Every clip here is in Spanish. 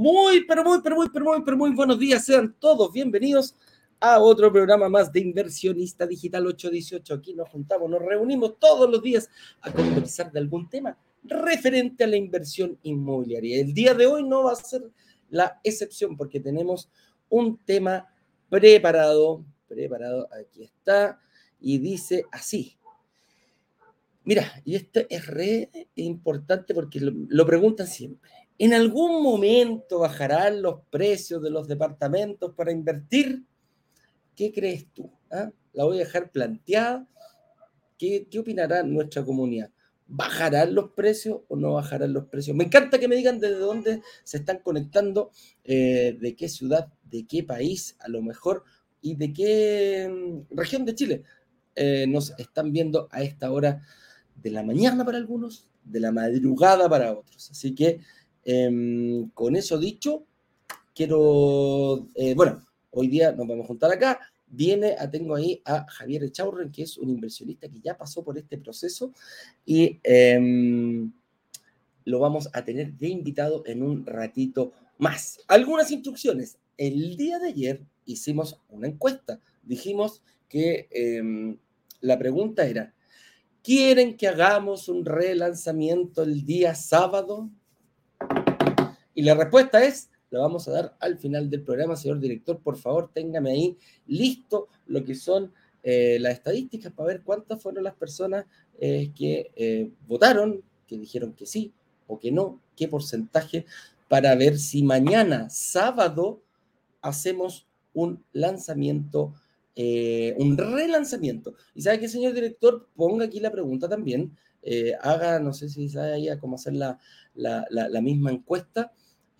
Muy, pero muy, pero muy, pero muy, pero muy buenos días. Sean todos bienvenidos a otro programa más de Inversionista Digital 818. Aquí nos juntamos, nos reunimos todos los días a conversar de algún tema referente a la inversión inmobiliaria. El día de hoy no va a ser la excepción porque tenemos un tema preparado, preparado, aquí está, y dice así. Mira, y esto es re importante porque lo, lo preguntan siempre. ¿En algún momento bajarán los precios de los departamentos para invertir? ¿Qué crees tú? ¿Ah? La voy a dejar planteada. ¿Qué, ¿Qué opinará nuestra comunidad? ¿Bajarán los precios o no bajarán los precios? Me encanta que me digan desde dónde se están conectando, eh, de qué ciudad, de qué país, a lo mejor, y de qué mm, región de Chile eh, nos están viendo a esta hora de la mañana para algunos, de la madrugada para otros. Así que Em, con eso dicho, quiero, eh, bueno, hoy día nos vamos a juntar acá. Viene, a, tengo ahí a Javier Echaurren, que es un inversionista que ya pasó por este proceso y em, lo vamos a tener de invitado en un ratito más. Algunas instrucciones. El día de ayer hicimos una encuesta. Dijimos que em, la pregunta era, ¿quieren que hagamos un relanzamiento el día sábado? Y la respuesta es, la vamos a dar al final del programa, señor director. Por favor, téngame ahí listo lo que son eh, las estadísticas para ver cuántas fueron las personas eh, que eh, votaron, que dijeron que sí o que no, qué porcentaje, para ver si mañana, sábado, hacemos un lanzamiento, un relanzamiento. Y sabe que, señor director, ponga aquí la pregunta también. haga, no sé si sabe ahí cómo hacer la, la misma encuesta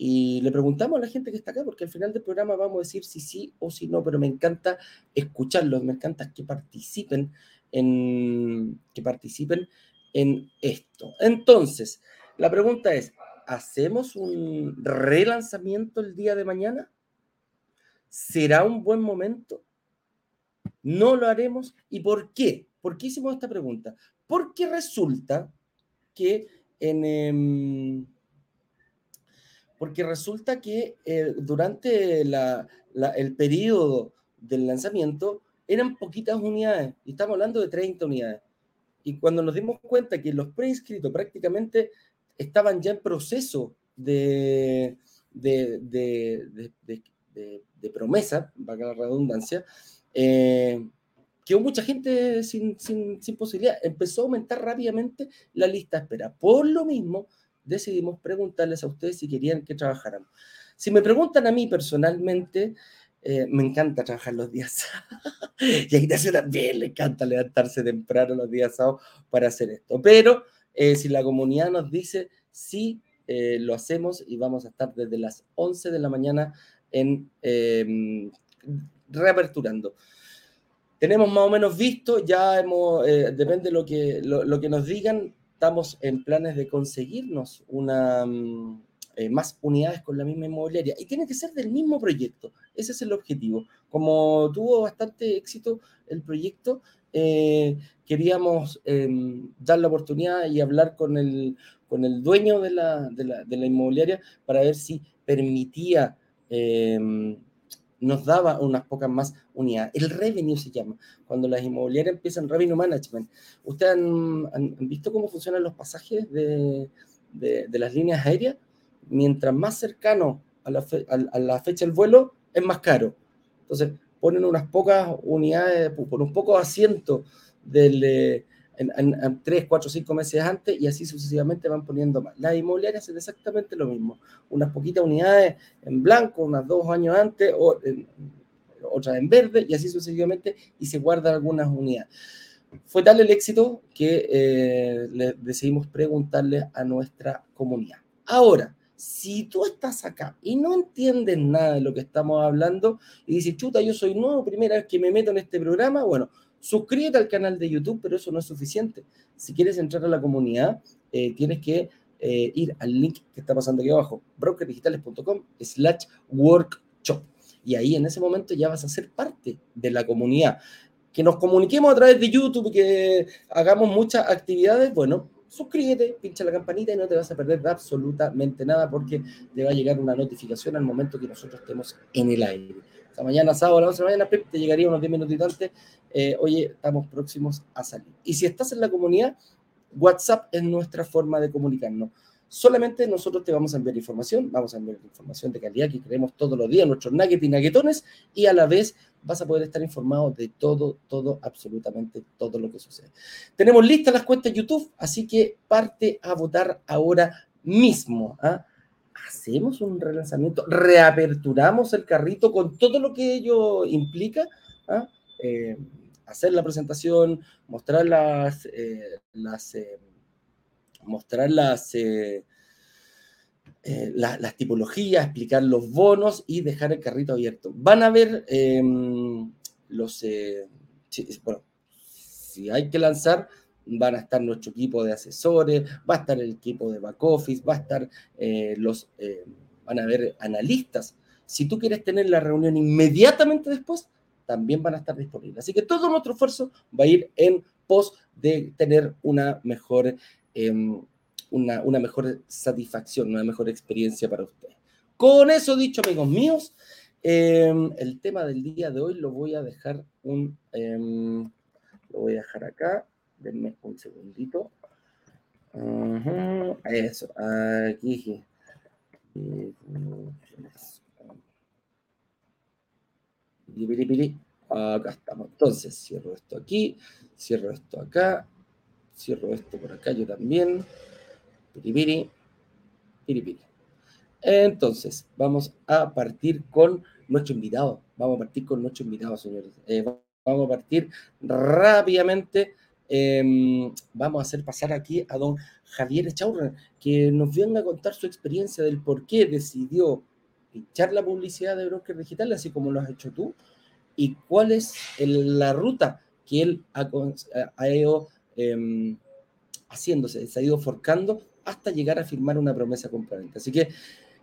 y le preguntamos a la gente que está acá, porque al final del programa vamos a decir si sí o si no, pero me encanta escucharlos, me encanta que participen en, que participen en esto. Entonces, la pregunta es, ¿hacemos un relanzamiento el día de mañana? ¿Será un buen momento? ¿No lo haremos? ¿Y por qué? ¿Por qué hicimos esta pregunta? Porque resulta que en... Em, porque resulta que eh, durante el periodo del lanzamiento eran poquitas unidades, y estamos hablando de 30 unidades. Y cuando nos dimos cuenta que los preinscritos prácticamente estaban ya en proceso de, de, promesa, valga la redundancia, eh, quedó mucha gente sin, posibilidad. Empezó a aumentar rápidamente la lista de espera. Por lo mismo, decidimos preguntarles a ustedes si querían que trabajáramos. Si me preguntan a mí personalmente, eh, me encanta trabajar los días y a Ignacio también le encanta levantarse temprano los días sábados para hacer esto. Pero eh, si la comunidad nos dice sí, eh, lo hacemos y vamos a estar desde las 11 de la mañana en reaperturando. Tenemos más o menos visto, ya hemos, depende de lo que, lo que nos digan, estamos en planes de conseguirnos una, mm, eh, más unidades con la misma inmobiliaria. Y tiene que ser del mismo proyecto. Ese es el objetivo. Como tuvo bastante éxito el proyecto, eh, queríamos em, dar la oportunidad y hablar con el, con el dueño de la, de la, de la inmobiliaria para ver si permitía em, nos daba unas pocas más unidades. El revenue se llama, cuando las inmobiliarias empiezan revenue management. ¿Ustedes han, visto cómo funcionan los pasajes de, de, las líneas aéreas? Mientras más cercano a la, fecha del vuelo, es más caro. Entonces, ponen unas pocas unidades, por un poco asiento del, en, tres, cuatro, cinco meses antes y así sucesivamente van poniendo más. Las inmobiliarias hacen exactamente lo mismo. Unas poquitas unidades en blanco, unas dos años antes, o otras en verde y así sucesivamente y se guardan algunas unidades. Fue tal el éxito que eh, decidimos preguntarle a nuestra comunidad. Ahora, si tú estás acá y no entiendes nada de lo que estamos hablando y dices, chuta, yo soy nuevo, primera vez que me meto en este programa, bueno, Suscríbete al canal de YouTube, pero eso no es suficiente. Si quieres entrar a la comunidad, eh, tienes que eh, ir al link que está pasando aquí abajo, brokerdigitales.com slash workshop. Y ahí en ese momento ya vas a ser parte de la comunidad. Que nos comuniquemos a través de YouTube, que hagamos muchas actividades, bueno, suscríbete, pincha la campanita y no te vas a perder absolutamente nada porque te va a llegar una notificación al momento que nosotros estemos en el aire. Esta mañana, sábado a las 11 de la mañana, te llegaría unos 10 minutitos antes. Eh, oye, estamos próximos a salir. Y si estás en la comunidad, WhatsApp es nuestra forma de comunicarnos. Solamente nosotros te vamos a enviar información, vamos a enviar información de calidad que creemos todos los días, nuestros nuggets y nuggetones, y a la vez vas a poder estar informado de todo, todo, absolutamente todo lo que sucede. Tenemos listas las cuentas YouTube, así que parte a votar ahora mismo. ¿ah? Hacemos un relanzamiento, reaperturamos el carrito con todo lo que ello implica. ¿ah? Eh, hacer la presentación, mostrar las, eh, las eh, mostrar las, las tipologías, explicar los bonos y dejar el carrito abierto. Van a ver em, los, bueno, si hay que lanzar, van a estar nuestro equipo de asesores, va a estar el equipo de back office, va a estar los, van a haber analistas. Si tú quieres tener la reunión inmediatamente después, también van a estar disponibles. Así que todo nuestro esfuerzo va a ir en pos de tener una mejor Em, una, mejor satisfacción, una mejor experiencia para ustedes. Con eso dicho, amigos míos, em, el tema del día de hoy lo voy a dejar un, em, lo voy a dejar acá. Denme un segundito. eso, aquí. Acá estamos. Entonces, cierro esto aquí, cierro esto acá, Cierro esto por acá yo también. Piripiri. Piripiri. Entonces, vamos a partir con nuestro invitado. Vamos a partir con nuestro invitado, señores. Eh, vamos a partir rápidamente. Em, vamos a hacer pasar aquí a don Javier Echaurra, que nos venga a contar su experiencia del por qué decidió echar la publicidad de Broker Digital, así como lo has hecho tú, y cuál es la ruta que él ha, ido Em, haciéndose, se ha ido forcando hasta llegar a firmar una promesa compraventa. Así que,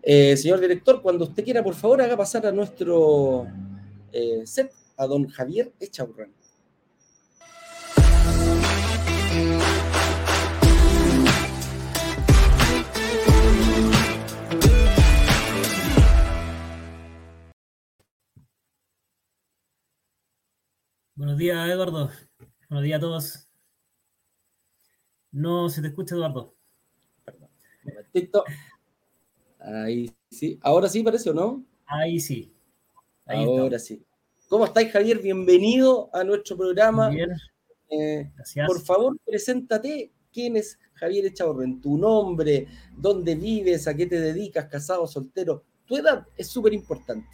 eh, señor director, cuando usted quiera, por favor, haga pasar a nuestro eh, set a don Javier Echaurran. Buenos días, Eduardo. Buenos días a todos. No se te escucha, Eduardo. Perdón. Ahí sí. Ahora sí parece o no? Ahí sí. Ahora sí. ¿Cómo estáis, Javier? Bienvenido a nuestro programa. Bien. Eh, por favor, preséntate. ¿Quién es Javier Echaurren? Tu nombre, dónde vives, a qué te dedicas, casado, soltero. Tu edad es súper importante.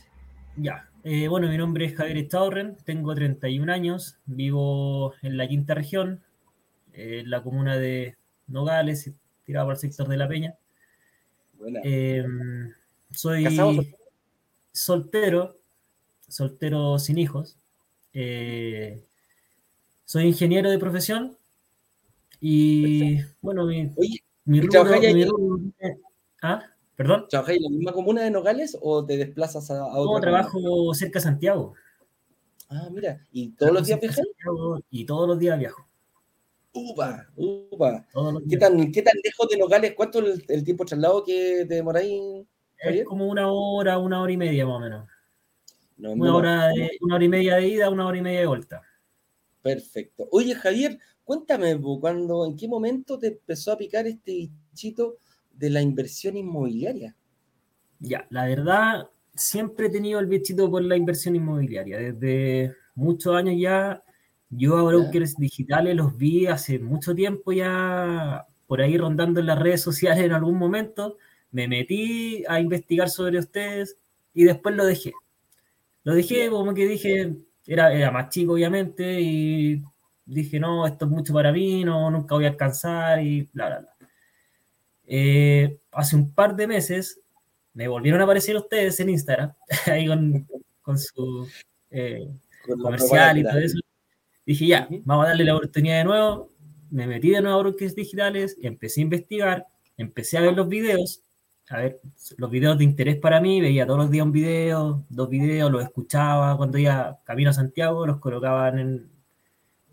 Ya. Eh, bueno, mi nombre es Javier Echaurren, tengo 31 años, vivo en la quinta región, en la comuna de Nogales, tirado por el sector de La Peña. Em, soy soltero, soltero sin hijos. Eh, soy ingeniero de profesión y bueno, mi, mi, ¿Ah? ¿Perdón? ¿Trabajáis en la misma comuna de Nogales o te desplazas a, a otra? No, trabajo cerca de Santiago. Ah, mira, ¿y todos los días viajas? Y todos los días viajo. Upa, upa. ¿Qué tan, ¿Qué tan lejos de Nogales? ¿Cuánto es el, tiempo traslado que te demoráis? Es como una hora, una hora y media más o menos. una, hora una hora y media de ida, una hora y media de vuelta. Perfecto. Oye, Javier, cuéntame, cuando, ¿en qué momento te empezó a picar este bichito de la inversión inmobiliaria? Ya, la verdad, siempre he tenido el bichito por la inversión inmobiliaria. Desde muchos años ya yo a brokers digitales los vi hace mucho tiempo ya por ahí rondando en las redes sociales en algún momento. Me metí a investigar sobre ustedes y después lo dejé. Lo dejé como que dije, era, era más chico obviamente y dije, no, esto es mucho para mí, no, nunca voy a alcanzar y bla, bla, bla. Eh, hace un par de meses me volvieron a aparecer ustedes en Instagram, ahí con, con su eh, comercial y todo eso. Dije, ya, vamos a darle la oportunidad de nuevo. Me metí de nuevo a brokers digitales, empecé a investigar, empecé a ver los videos, a ver los videos de interés para mí, veía todos los días un video, dos videos, los escuchaba cuando iba camino a Santiago, los colocaban en,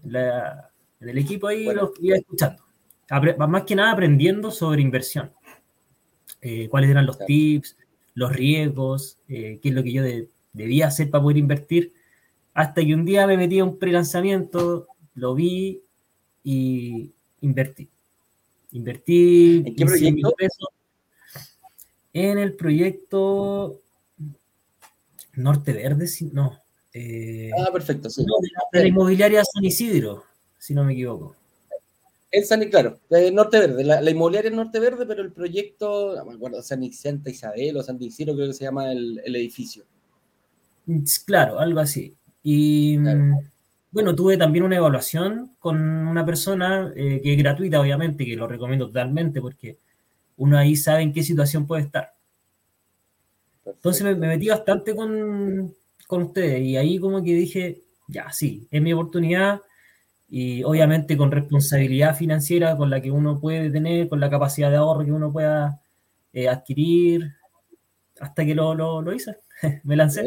en el equipo ahí y los iba escuchando. Más que nada aprendiendo sobre inversión. Eh, cuáles eran los tips, los riesgos, eh, qué es lo que yo debía hacer para poder invertir. Hasta que un día me metí a un pre-lanzamiento, lo vi y invertí. Invertí ¿En qué proyecto? Pesos en el proyecto Norte Verde, no. Eh, ah, perfecto, sí. de, la, inmobiliaria San Isidro, si no me equivoco. En San claro, de Norte Verde, la, inmobiliaria es Norte Verde, pero el proyecto, no me acuerdo, San Santa Isabel o San Isidro creo que se llama el, edificio. Claro, algo así. Y mm, bueno, tuve también una evaluación con una persona eh, que es gratuita, obviamente, que lo recomiendo totalmente porque uno ahí sabe en qué situación puede estar. Entonces me, metí bastante con, con ustedes y ahí como que dije, ya, sí, es mi oportunidad y obviamente con responsabilidad financiera con la que uno puede tener, con la capacidad de ahorro que uno pueda eh, adquirir, hasta que lo, lo, hice, me lancé.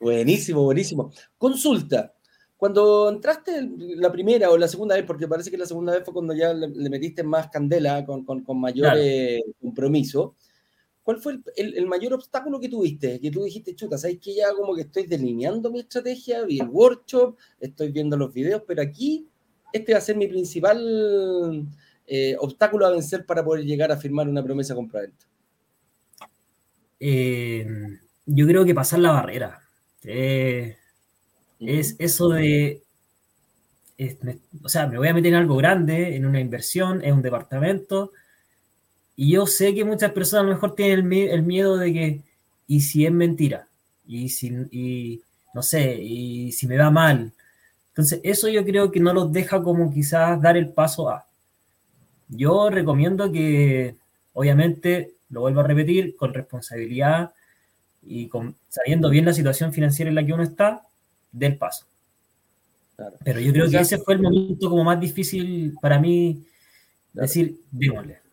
Buenísimo, buenísimo. Consulta, cuando entraste la primera o la segunda vez, porque parece que la segunda vez fue cuando ya le, metiste más candela, con, con, mayor eh, compromiso, ¿cuál fue el, mayor obstáculo que tuviste? Que tú dijiste, chuta, ¿sabes que ya como que estoy delineando mi estrategia, vi el workshop, estoy viendo los videos, pero aquí este va a ser mi principal eh, obstáculo a vencer para poder llegar a firmar una promesa compraventa? Eh, yo creo que pasar la barrera. Eh, es eso de, o sea, me voy a meter en algo grande, en una inversión, en un departamento, y yo sé que muchas personas a lo mejor tienen el, miedo de que, ¿y si es mentira? Y si, y, no sé, y si me va mal. Entonces, eso yo creo que no los deja como quizás dar el paso a. Yo recomiendo que, obviamente, lo vuelvo a repetir, con responsabilidad y con, sabiendo bien la situación financiera en la que uno está, del paso. Pero yo creo que ese fue el momento como más difícil para mí decir, démosle,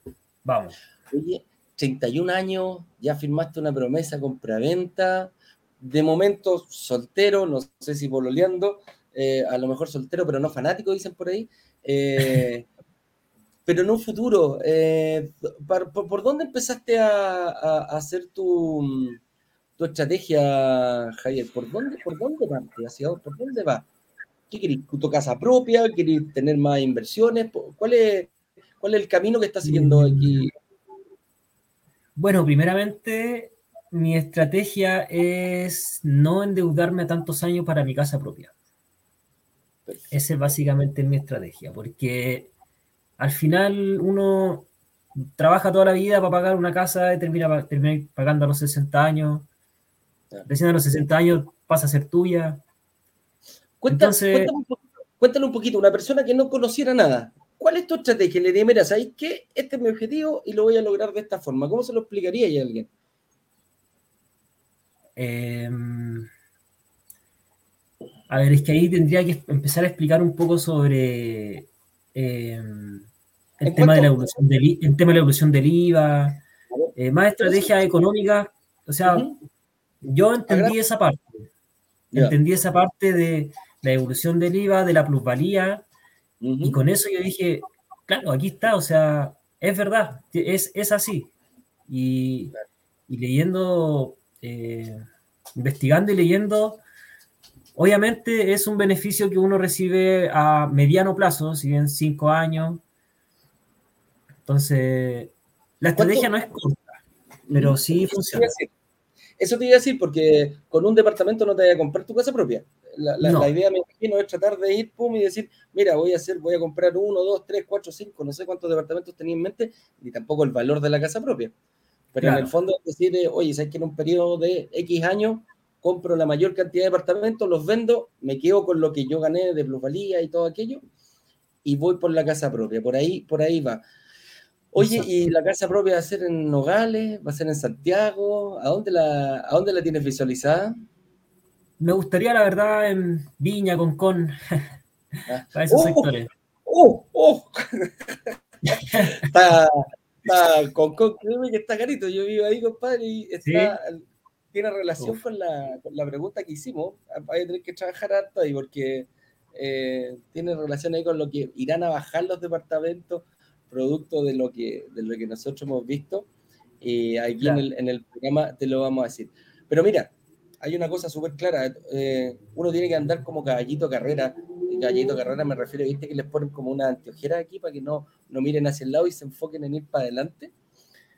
vamos. Oye, 31 años, ya firmaste una promesa compra-venta, de momento soltero, no sé si pololeando, eh, a lo mejor soltero, pero no fanático, dicen por ahí. Eh, pero en un futuro, eh, por, dónde empezaste a hacer tu, tu estrategia, Javier? ¿Por dónde, por dónde va? ¿Hacia ¿Por dónde va? ¿Qué querés? ¿Tu casa propia? ¿Querés tener más inversiones? ¿Cuál es, cuál es el camino que estás siguiendo aquí? Bueno, primeramente, mi estrategia es no endeudarme tantos años para mi casa propia. Esa es básicamente mi estrategia, porque al final uno trabaja toda la vida para pagar una casa y termina, termina pagando a los 60 años Recién a los 60 años pasa a ser tuya. Cuéntale, un poquito, una persona que no conociera nada, ¿cuál es tu estrategia? Le diría, mira, ¿sabes qué? Este es mi objetivo y lo voy a lograr de esta forma. ¿Cómo se lo explicaría a alguien? Em, a ver, es que ahí tendría que empezar a explicar un poco sobre em, el, tema de la evolución del, el tema de la evolución del IVA, eh, más estrategia económica, o sea, yo entendí esa parte. Entendí esa parte de la evolución del IVA, de la plusvalía, y con eso yo dije, claro, aquí está, o sea, es verdad, es, es así. Y, leyendo, eh, investigando y leyendo, obviamente es un beneficio que uno recibe a mediano plazo, si bien cinco años. Entonces, la estrategia no es corta, pero sí funciona. Eso te iba a decir, porque con un departamento no te vas a comprar tu casa propia. La, idea, me imagino, es tratar de ir, pum, y decir, mira, voy a hacer, voy a comprar uno, dos, tres, cuatro, cinco, no sé cuántos departamentos tenía en mente, ni tampoco el valor de la casa propia. Pero en el fondo es decir, oye, ¿sabes que en un periodo de X años compro la mayor cantidad de departamentos, los vendo, me quedo con lo que yo gané de plusvalía y todo aquello, y voy por la casa propia. Por ahí, por ahí va. Oye, ¿y la casa propia va a ser en Nogales? ¿Va a ser en Santiago? ¿A dónde la, a dónde la tienes visualizada? Me gustaría, la verdad, en Viña, con Con, ah. para esos ¡Oh! sectores. ¡Oh! ¡Oh! está, está, con Con, créeme que está carito. Yo vivo ahí, compadre, y está, tiene relación con la, con la, pregunta que hicimos. Hay a tener que trabajar harto ahí porque eh, tiene relación ahí con lo que irán a bajar los departamentos producto de lo que, de lo que nosotros hemos visto. Y aquí en, el, en, el, programa te lo vamos a decir. Pero mira, hay una cosa súper clara. Eh, uno tiene que andar como caballito carrera. caballito carrera me refiero, viste que les ponen como una anteojera aquí para que no, no miren hacia el lado y se enfoquen en ir para adelante.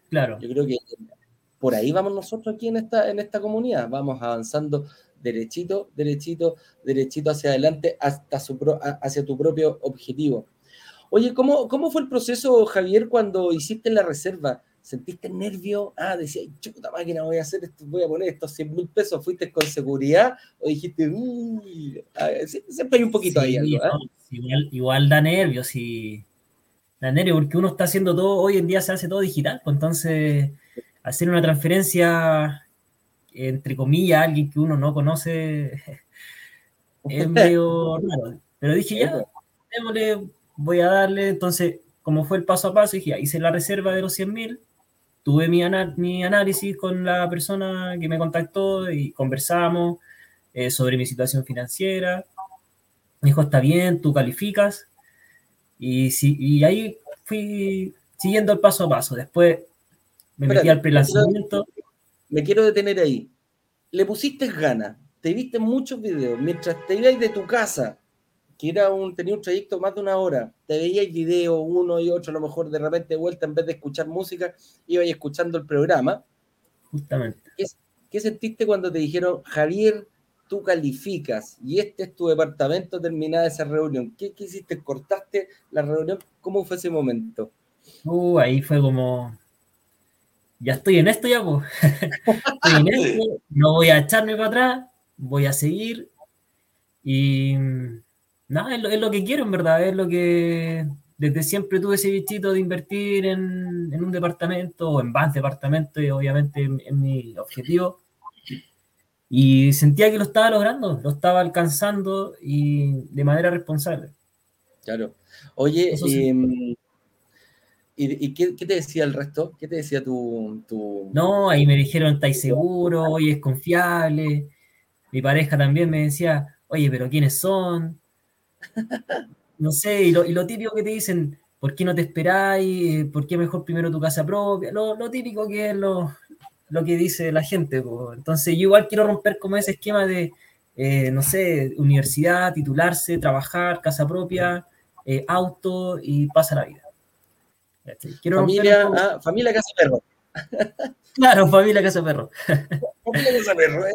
Claro. Yo creo que por ahí vamos nosotros aquí en esta, en esta comunidad. Vamos avanzando derechito, derechito, derechito hacia adelante hasta su hacia tu propio objetivo. Oye, ¿cómo, ¿cómo fue el proceso, Javier, cuando hiciste la reserva? ¿Sentiste nervio? Ah, decía, chuta máquina, voy a hacer esto, voy a poner estos 100 mil pesos. ¿Fuiste con seguridad? ¿O dijiste, uy? Ah, siempre hay un poquito ahí algo, ¿eh? igual, igual, da nervios y da nervios porque uno está haciendo todo, hoy en día se hace todo digital, pues entonces hacer una transferencia entre comillas, alguien que uno no conoce, es medio raro. Pero dije, ya, voy a darle. Entonces, como fue el paso a paso, dije, hice la reserva de los 100 mil, tuve mi, mi, análisis con la persona que me contactó y conversamos eh, sobre mi situación financiera. Me dijo, está bien, tú calificas. Y, si, y ahí fui siguiendo el paso a paso. Después me metí al prelanzamiento me quiero detener ahí. Le pusiste ganas, te viste muchos videos, mientras te ibas de tu casa, que era un, tenía un trayecto más de una hora, te veías video uno y otro, a lo mejor de repente de vuelta, en vez de escuchar música, ibas escuchando el programa. Justamente. ¿Qué, sentiste cuando te dijeron, Javier, tú calificas y este es tu departamento terminada esa reunión? ¿Qué, qué hiciste? ¿Cortaste la reunión? ¿Cómo fue ese momento? Uh, ahí fue como, ya estoy en esto ya, pues. estoy en esto, no voy a echarme para atrás, voy a seguir. Y nada, es lo, que quiero, en verdad, es lo que desde siempre tuve ese bichito de invertir en, un departamento o en más departamentos y obviamente en, mi objetivo. Y sentía que lo estaba logrando, lo estaba alcanzando y de manera responsable. Claro. Oye, ¿Y, qué, te decía el resto? ¿Qué te decía tu, tu... No, ahí me dijeron, ¿estáis seguro? Oye, es confiable. Mi pareja también me decía, oye, pero ¿quiénes son? No sé, y lo, y lo típico que te dicen, ¿por qué no te esperáis? ¿Por qué mejor primero tu casa propia? Lo, lo típico que es lo, lo, que dice la gente. Entonces yo igual quiero romper como ese esquema de, eh, no sé, universidad, titularse, trabajar, casa propia, eh, auto y pasa la vida familia, ah, familia Casa Perro. Claro, familia Casa Perro. familia Casa Perro. Eh,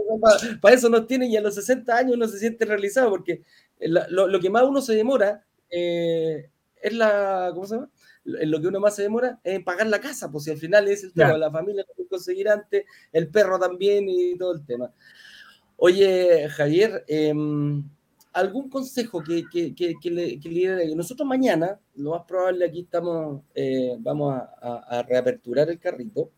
para, eso nos tienen y a los 60 años uno se siente realizado porque lo, que más uno se demora eh, es la, ¿cómo se llama? lo que uno más se demora es pagar la casa, pues si al final es el tema, la familia lo conseguir antes, el perro también y todo el tema. Oye, Javier, eh, algún consejo que, que, que, le, que Nosotros mañana, lo más probable aquí estamos, eh, vamos a, reaperturar el carrito.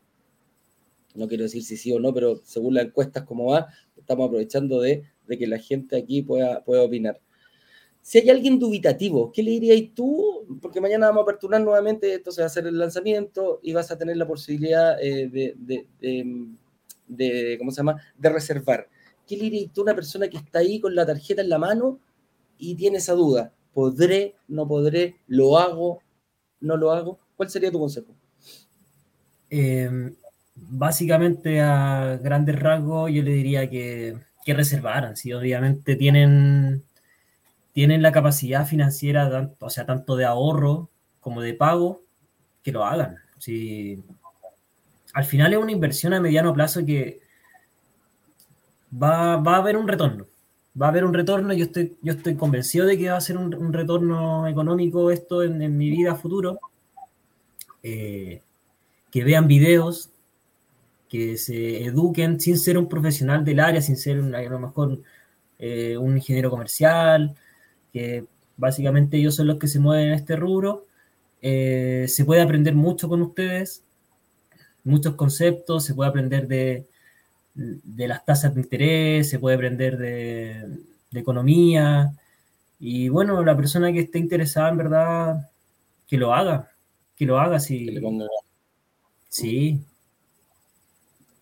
No quiero decir si sí o no, pero según las encuestas como va, estamos aprovechando de, de que la gente aquí pueda, pueda opinar. Si hay alguien dubitativo, ¿qué le dirías tú? Porque mañana vamos a aperturar nuevamente, esto se va a hacer el lanzamiento y vas a tener la posibilidad eh, de, ¿cómo se llama?, de reservar. ¿qué le dirías tú a una persona que está ahí con la tarjeta en la mano y tiene esa duda? ¿Podré? ¿No podré? ¿Lo hago? ¿No lo hago? ¿Cuál sería tu consejo? Em, básicamente a grandes rasgos yo le diría que reservaran, si obviamente tienen, tienen la capacidad financiera, o sea, tanto de ahorro como de pago, que lo hagan. Si, al final es una inversión a mediano plazo que, va, a haber un retorno. Va a haber un retorno, yo estoy, yo estoy convencido de que va a ser un, retorno económico esto en, mi vida futuro. Eh, que vean videos, que se eduquen sin ser un profesional del área, sin ser a lo mejor eh, un ingeniero comercial, que básicamente ellos son los que se mueven en este rubro. Eh, se puede aprender mucho con ustedes, muchos conceptos, se puede aprender de, de las tasas de interés, se puede aprender de, economía. Y bueno, la persona que esté interesada en verdad, que lo haga, que lo haga. Si, Sí.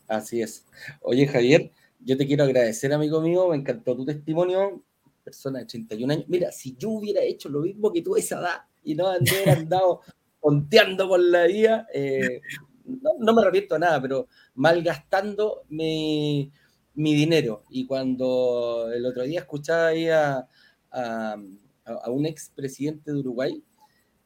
Así es. Oye, Javier, yo te quiero agradecer, amigo mío, me encantó tu testimonio. Persona de 31 años. Mira, si yo hubiera hecho lo mismo que tú a esa edad y no hubiera andado ponteando por la vida. Eh, no, me arrepiento de nada, pero malgastando mi, mi dinero. Y cuando el otro día escuchaba a, a, a un expresidente de Uruguay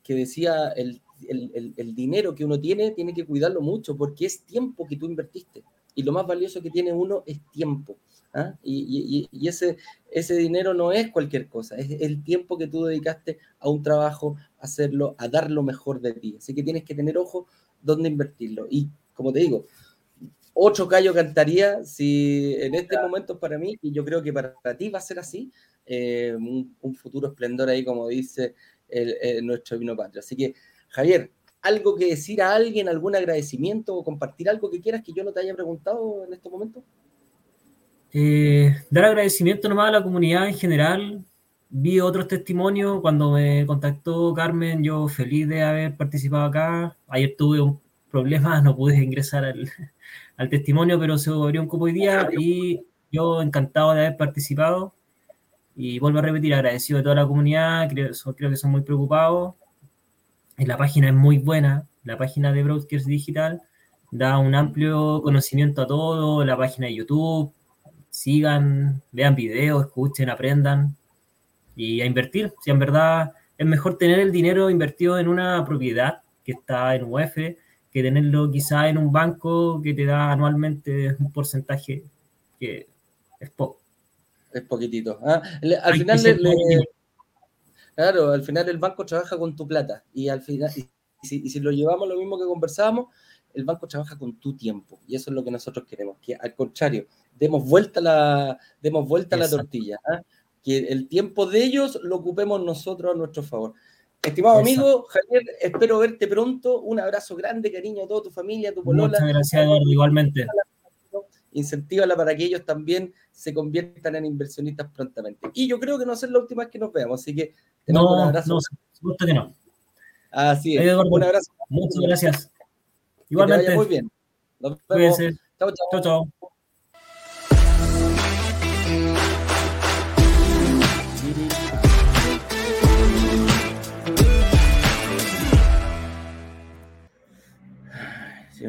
que decía el, el, el, dinero que uno tiene tiene que cuidarlo mucho porque es tiempo que tú invertiste y lo más valioso que tiene uno es tiempo. ¿Ah? Y, y, y, ese, ese dinero no es cualquier cosa, es el tiempo que tú dedicaste a un trabajo, a hacerlo, a dar lo mejor de ti. Así que tienes que tener ojo dónde invertirlo. Y como te digo, otro callo cantaría si en este momento para mí, y yo creo que para ti va a ser así, eh, un, un, futuro esplendor ahí, como dice el, el, nuestro vino patrio. Así que, Javier, algo que decir a alguien, algún agradecimiento o compartir algo que quieras que yo no te haya preguntado en este momento? Eh, dar agradecimiento nomás a la comunidad en general. Vi otros testimonios cuando me contactó Carmen, yo feliz de haber participado acá. Ayer tuve un problema, no pude ingresar al, al testimonio, pero se abrió un cupo hoy día y yo encantado de haber participado. Y vuelvo a repetir, agradecido de toda la comunidad, creo, que son muy preocupados la página es muy buena, la página de Broadcast Digital da un amplio conocimiento a todo, la página de YouTube, sigan, vean videos, escuchen, aprendan y a invertir. Si en verdad es mejor tener el dinero invertido en una propiedad que está en UF que tenerlo quizá en un banco que te da anualmente un porcentaje que es poco. Es poquitito. ¿ah? Al final le, le, Claro, al final el banco trabaja con tu plata y al final, y si, y si, lo llevamos lo mismo que conversábamos, el banco trabaja con tu tiempo y eso es lo que nosotros queremos, que al contrario, demos vuelta la, demos vuelta la tortilla, ¿eh? que el tiempo de ellos lo ocupemos nosotros a nuestro favor. Estimado Exacto. amigo, Javier, espero verte pronto. Un abrazo grande, cariño a toda tu familia, a tu polola. Muchas gracias, Eduardo, igualmente incentívala para que ellos también se conviertan en inversionistas prontamente. Y yo creo que no ser la última vez que nos veamos, así que te no, un abrazo. No, que no. Así es. Eduardo, un abrazo. Muchas gracias. Igualmente. muy bien. Nos vemos. Chao, chao.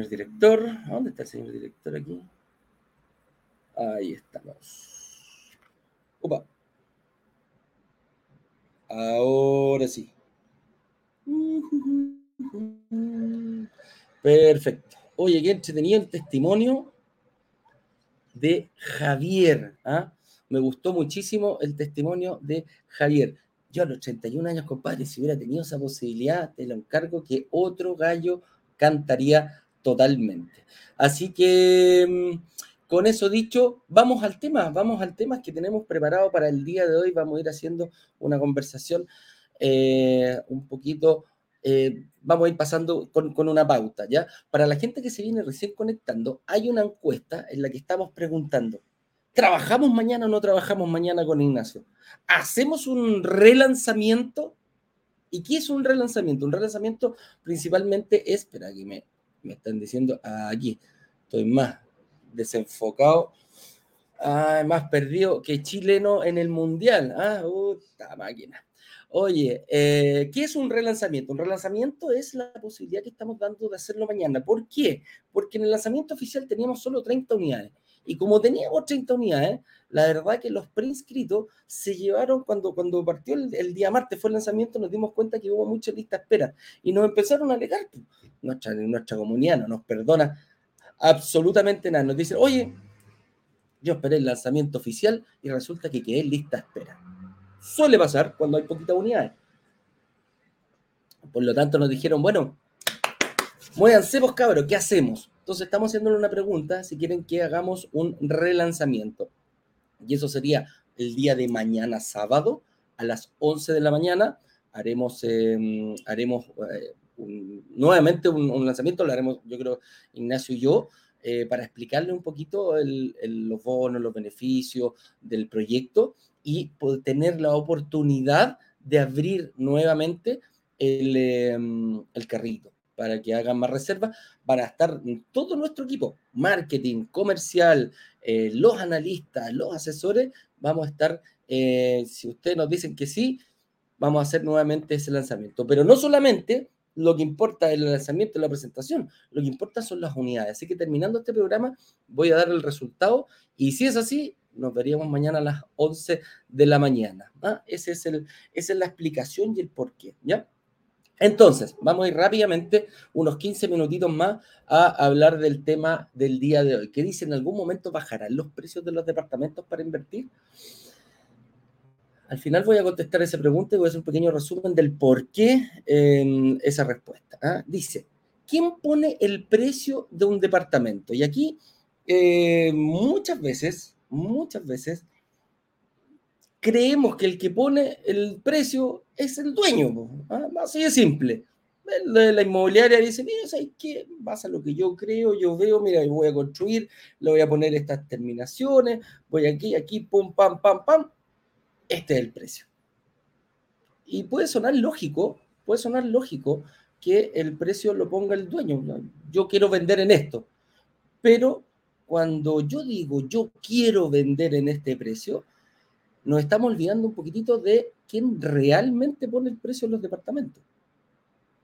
Director, ¿dónde está el señor director aquí? Ahí estamos. Opa. Ahora sí. Perfecto. Oye, qué entretenido el testimonio de Javier. ¿ah? Me gustó muchísimo el testimonio de Javier. Yo a los 31 años, compadre, si hubiera tenido esa posibilidad, te lo encargo que otro gallo cantaría totalmente. Así que mm, con eso dicho, vamos al tema, vamos al tema que tenemos preparado para el día de hoy. Vamos a ir haciendo una conversación eh, un poquito, eh, vamos a ir pasando con, con, una pauta, ¿ya? Para la gente que se viene recién conectando, hay una encuesta en la que estamos preguntando, ¿trabajamos mañana o no trabajamos mañana con Ignacio? ¿Hacemos un relanzamiento? ¿Y qué es un relanzamiento? Un relanzamiento principalmente es, espera, aquí me, me están diciendo, aquí, estoy más desenfocado, ah, más perdido que chileno en el mundial. Ah, puta máquina. Oye, eh, ¿qué es un relanzamiento? Un relanzamiento es la posibilidad que estamos dando de hacerlo mañana. ¿Por qué? Porque en el lanzamiento oficial teníamos solo 30 unidades. Y como teníamos 30 unidades, la verdad que los preinscritos se llevaron, cuando, cuando partió el, día martes, fue el lanzamiento, nos dimos cuenta que hubo mucha lista espera. Y nos empezaron a alegar. Nuestra, nuestra comunidad no nos perdona absolutamente nada. Nos dicen, oye, yo esperé el lanzamiento oficial y resulta que quedé lista espera. Suele pasar cuando hay poquitas unidades. Por lo tanto, nos dijeron, bueno, muévanse vos, cabros, ¿qué hacemos? Entonces, estamos haciéndole una pregunta si quieren que hagamos un relanzamiento. Y eso sería el día de mañana, sábado, a las 11 de la mañana. Haremos, eh, haremos eh, nuevamente un, lanzamiento, lo haremos, yo creo, Ignacio y yo, eh, para explicarle un poquito los bonos, los beneficios del proyecto y poder tener la oportunidad de abrir nuevamente el, el carrito para que hagan más reservas, van a estar todo nuestro equipo, marketing, comercial, eh, los analistas, los asesores, vamos a estar, eh, si ustedes nos dicen que sí, vamos a hacer nuevamente ese lanzamiento. Pero no solamente lo que importa es el lanzamiento, la presentación, lo que importa son las unidades. Así que terminando este programa, voy a dar el resultado y si es así, nos veríamos mañana a las 11 de la mañana. ¿ah? Es esa es la explicación y el porqué, ¿ya? Entonces, vamos a ir rápidamente, unos 15 minutitos más, a hablar del tema del día de hoy. ¿Qué dice? ¿En algún momento bajarán los precios de los departamentos para invertir? Al final voy a contestar esa pregunta y voy a hacer un pequeño resumen del por qué em, esa respuesta. ¿ah? Dice, ¿quién pone el precio de un departamento? Y aquí eh, muchas veces, muchas veces, creemos que el que pone el precio es el dueño. ¿ah? Así de simple. La, inmobiliaria dice, mira, ¿sabes qué? Pasa lo que yo creo, yo veo, mira, yo voy a construir, le voy a poner estas terminaciones, voy aquí, aquí, pum, pam, pam, pam, este es el precio. Y puede sonar lógico, puede sonar lógico que el precio lo ponga el dueño. Yo quiero vender en esto. Pero cuando yo digo yo quiero vender en este precio, nos estamos olvidando un poquitito de quién realmente pone el precio en los departamentos.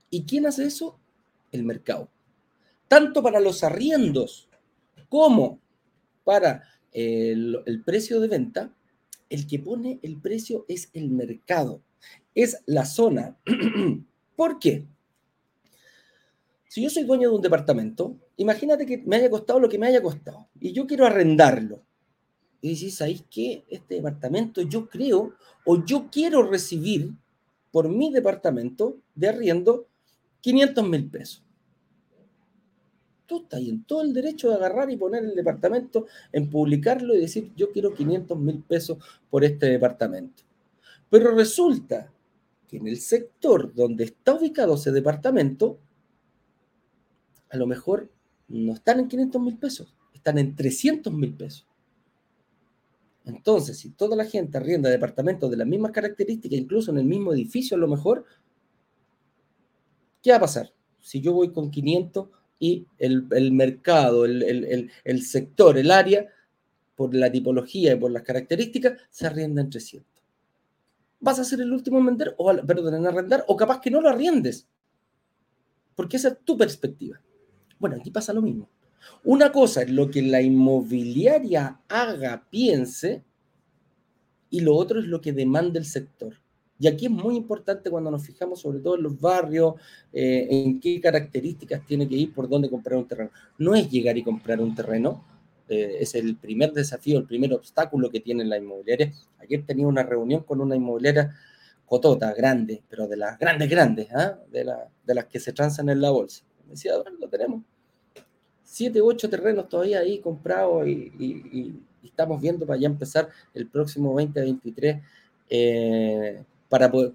¿Y quién hace eso? El mercado. Tanto para los arriendos como para el, el precio de venta, el que pone el precio es el mercado, es la zona. ¿Por qué? Si yo soy dueño de un departamento, imagínate que me haya costado lo que me haya costado y yo quiero arrendarlo. Y dices, ¿sabéis qué? Este departamento yo creo o yo quiero recibir por mi departamento de arriendo 500 mil pesos tú estás en todo el derecho de agarrar y poner el departamento, en publicarlo y decir, yo quiero 500 mil pesos por este departamento. Pero resulta que en el sector donde está ubicado ese departamento, a lo mejor no están en 500 mil pesos, están en 300 mil pesos. Entonces, si toda la gente arrienda departamentos de las mismas características, incluso en el mismo edificio a lo mejor, ¿qué va a pasar? Si yo voy con 500 y el, mercado, el, sector, el área, por la tipología y por las características, se arrienda en 300. Vas a ser el último en vender, o, perdón, en arrendar, o capaz que no lo arriendes. Porque esa es tu perspectiva. Bueno, aquí pasa lo mismo. Una cosa es lo que la inmobiliaria haga, piense, y lo otro es lo que demanda el sector. Y aquí es muy importante cuando nos fijamos sobre todo en los barrios, eh, en qué características tiene que ir, por dónde comprar un terreno. No es llegar y comprar un terreno, eh, es el primer desafío, el primer obstáculo que tiene la inmobiliaria. Ayer tenía una reunión con una inmobiliaria cotota, grande, pero de las grandes, grandes, ¿ah? de, las que se transan en la bolsa. Me decía, lo tenemos. Siete, ocho terrenos todavía ahí comprados y, estamos viendo para ya empezar el próximo 2023 eh,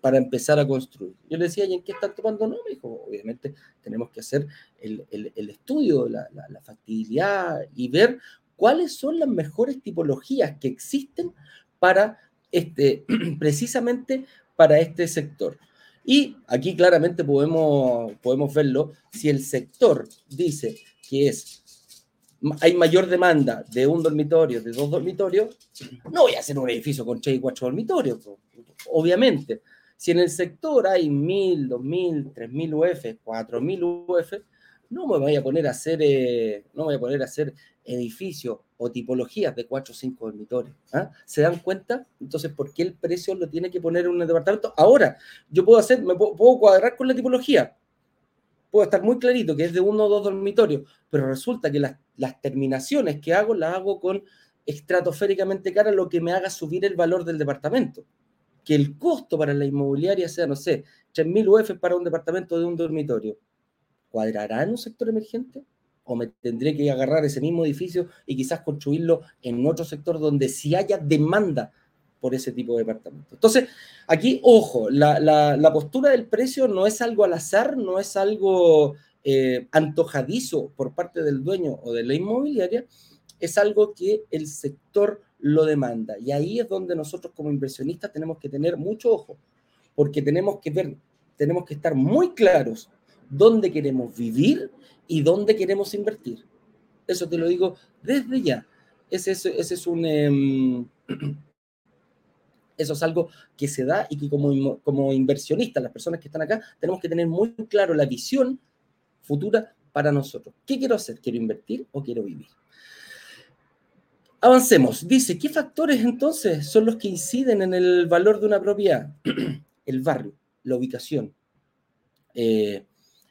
para, empezar a construir. Yo le decía, ¿y en qué están tomando? No, me dijo, obviamente tenemos que hacer el, estudio, la, factibilidad y ver cuáles son las mejores tipologías que existen para este, precisamente para este sector. Y aquí claramente podemos, podemos verlo, si el sector dice que es hay mayor demanda de un dormitorio, de dos dormitorios, no voy a hacer un edificio con tres y cuatro dormitorios obviamente. Si en el sector hay 1000, 2000, 3000 UF, 4000 UF, no me voy a poner a hacer, eh, no voy a poner a hacer edificios o tipologías de 4 o 5 dormitorios. ¿ah? ¿Se dan cuenta? Entonces, ¿por qué el precio lo tiene que poner en un departamento? Ahora, yo puedo hacer, me puedo, cuadrar con la tipología. Puedo estar muy clarito que es de uno o dos dormitorios, pero resulta que las, terminaciones que hago las hago con estratosféricamente cara, lo que me haga subir el valor del departamento que el costo para la inmobiliaria sea, no sé, 3.000 UF para un departamento de un dormitorio, ¿cuadrará en un sector emergente? ¿O me tendré que agarrar ese mismo edificio y quizás construirlo en otro sector donde sí haya demanda por ese tipo de departamento? Entonces, aquí, ojo, la, postura del precio no es algo al azar, no es algo eh, antojadizo por parte del dueño o de la inmobiliaria, es algo que el sector lo demanda. Y ahí es donde nosotros como inversionistas tenemos que tener mucho ojo, porque tenemos que ver, tenemos que estar muy claros dónde queremos vivir y dónde queremos invertir. Eso te lo digo desde ya. Ese, ese, es un... Em, Eso es algo que se da y que como, como inversionistas, las personas que están acá, tenemos que tener muy claro la visión futura para nosotros. ¿Qué quiero hacer? ¿Quiero invertir o quiero vivir? Avancemos. Dice, ¿qué factores entonces son los que inciden en el valor de una propiedad? el barrio, la ubicación. Eh,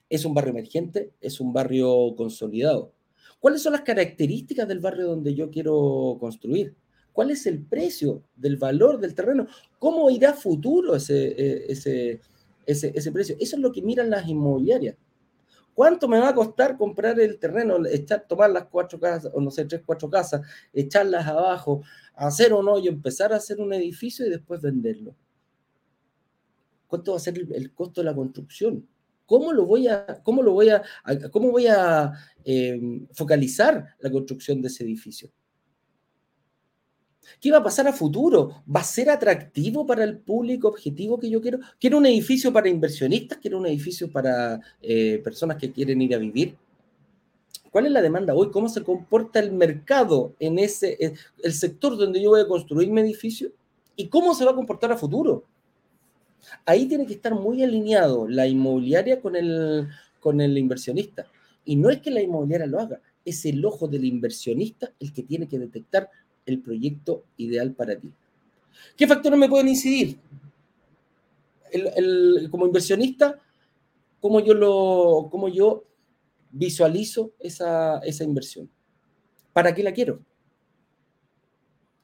¿Es un barrio emergente? ¿Es un barrio consolidado? ¿Cuáles son las características del barrio donde yo quiero construir? ¿Cuál es el precio del valor del terreno? ¿Cómo irá futuro ese, eh, ese, ese, precio? Eso es lo que miran las inmobiliarias. ¿Cuánto me va a costar comprar el terreno, tomar las cuatro casas, o no sé, tres, cuatro casas, echarlas abajo, hacer un hoyo, empezar a hacer un edificio y después venderlo? ¿Cuánto va a ser el, costo de la construcción? ¿Cómo lo voy a, cómo lo voy a, cómo voy a eh, focalizar la construcción de ese edificio? ¿Qué va a pasar a futuro? ¿Va a ser atractivo para el público objetivo que yo quiero? ¿Quiero un edificio para inversionistas? ¿Quiero un edificio para eh, personas que quieren ir a vivir? ¿Cuál es la demanda hoy? ¿Cómo se comporta el mercado en ese, el sector donde yo voy a construir mi edificio? ¿Y cómo se va a comportar a futuro? Ahí tiene que estar muy alineado la inmobiliaria con el, con el inversionista. Y no es que la inmobiliaria lo haga, es el ojo del inversionista el que tiene que detectar el proyecto ideal para ti. ¿Qué factores me pueden incidir? como inversionista, ¿cómo yo, lo, cómo yo visualizo esa, esa inversión? ¿Para qué la quiero?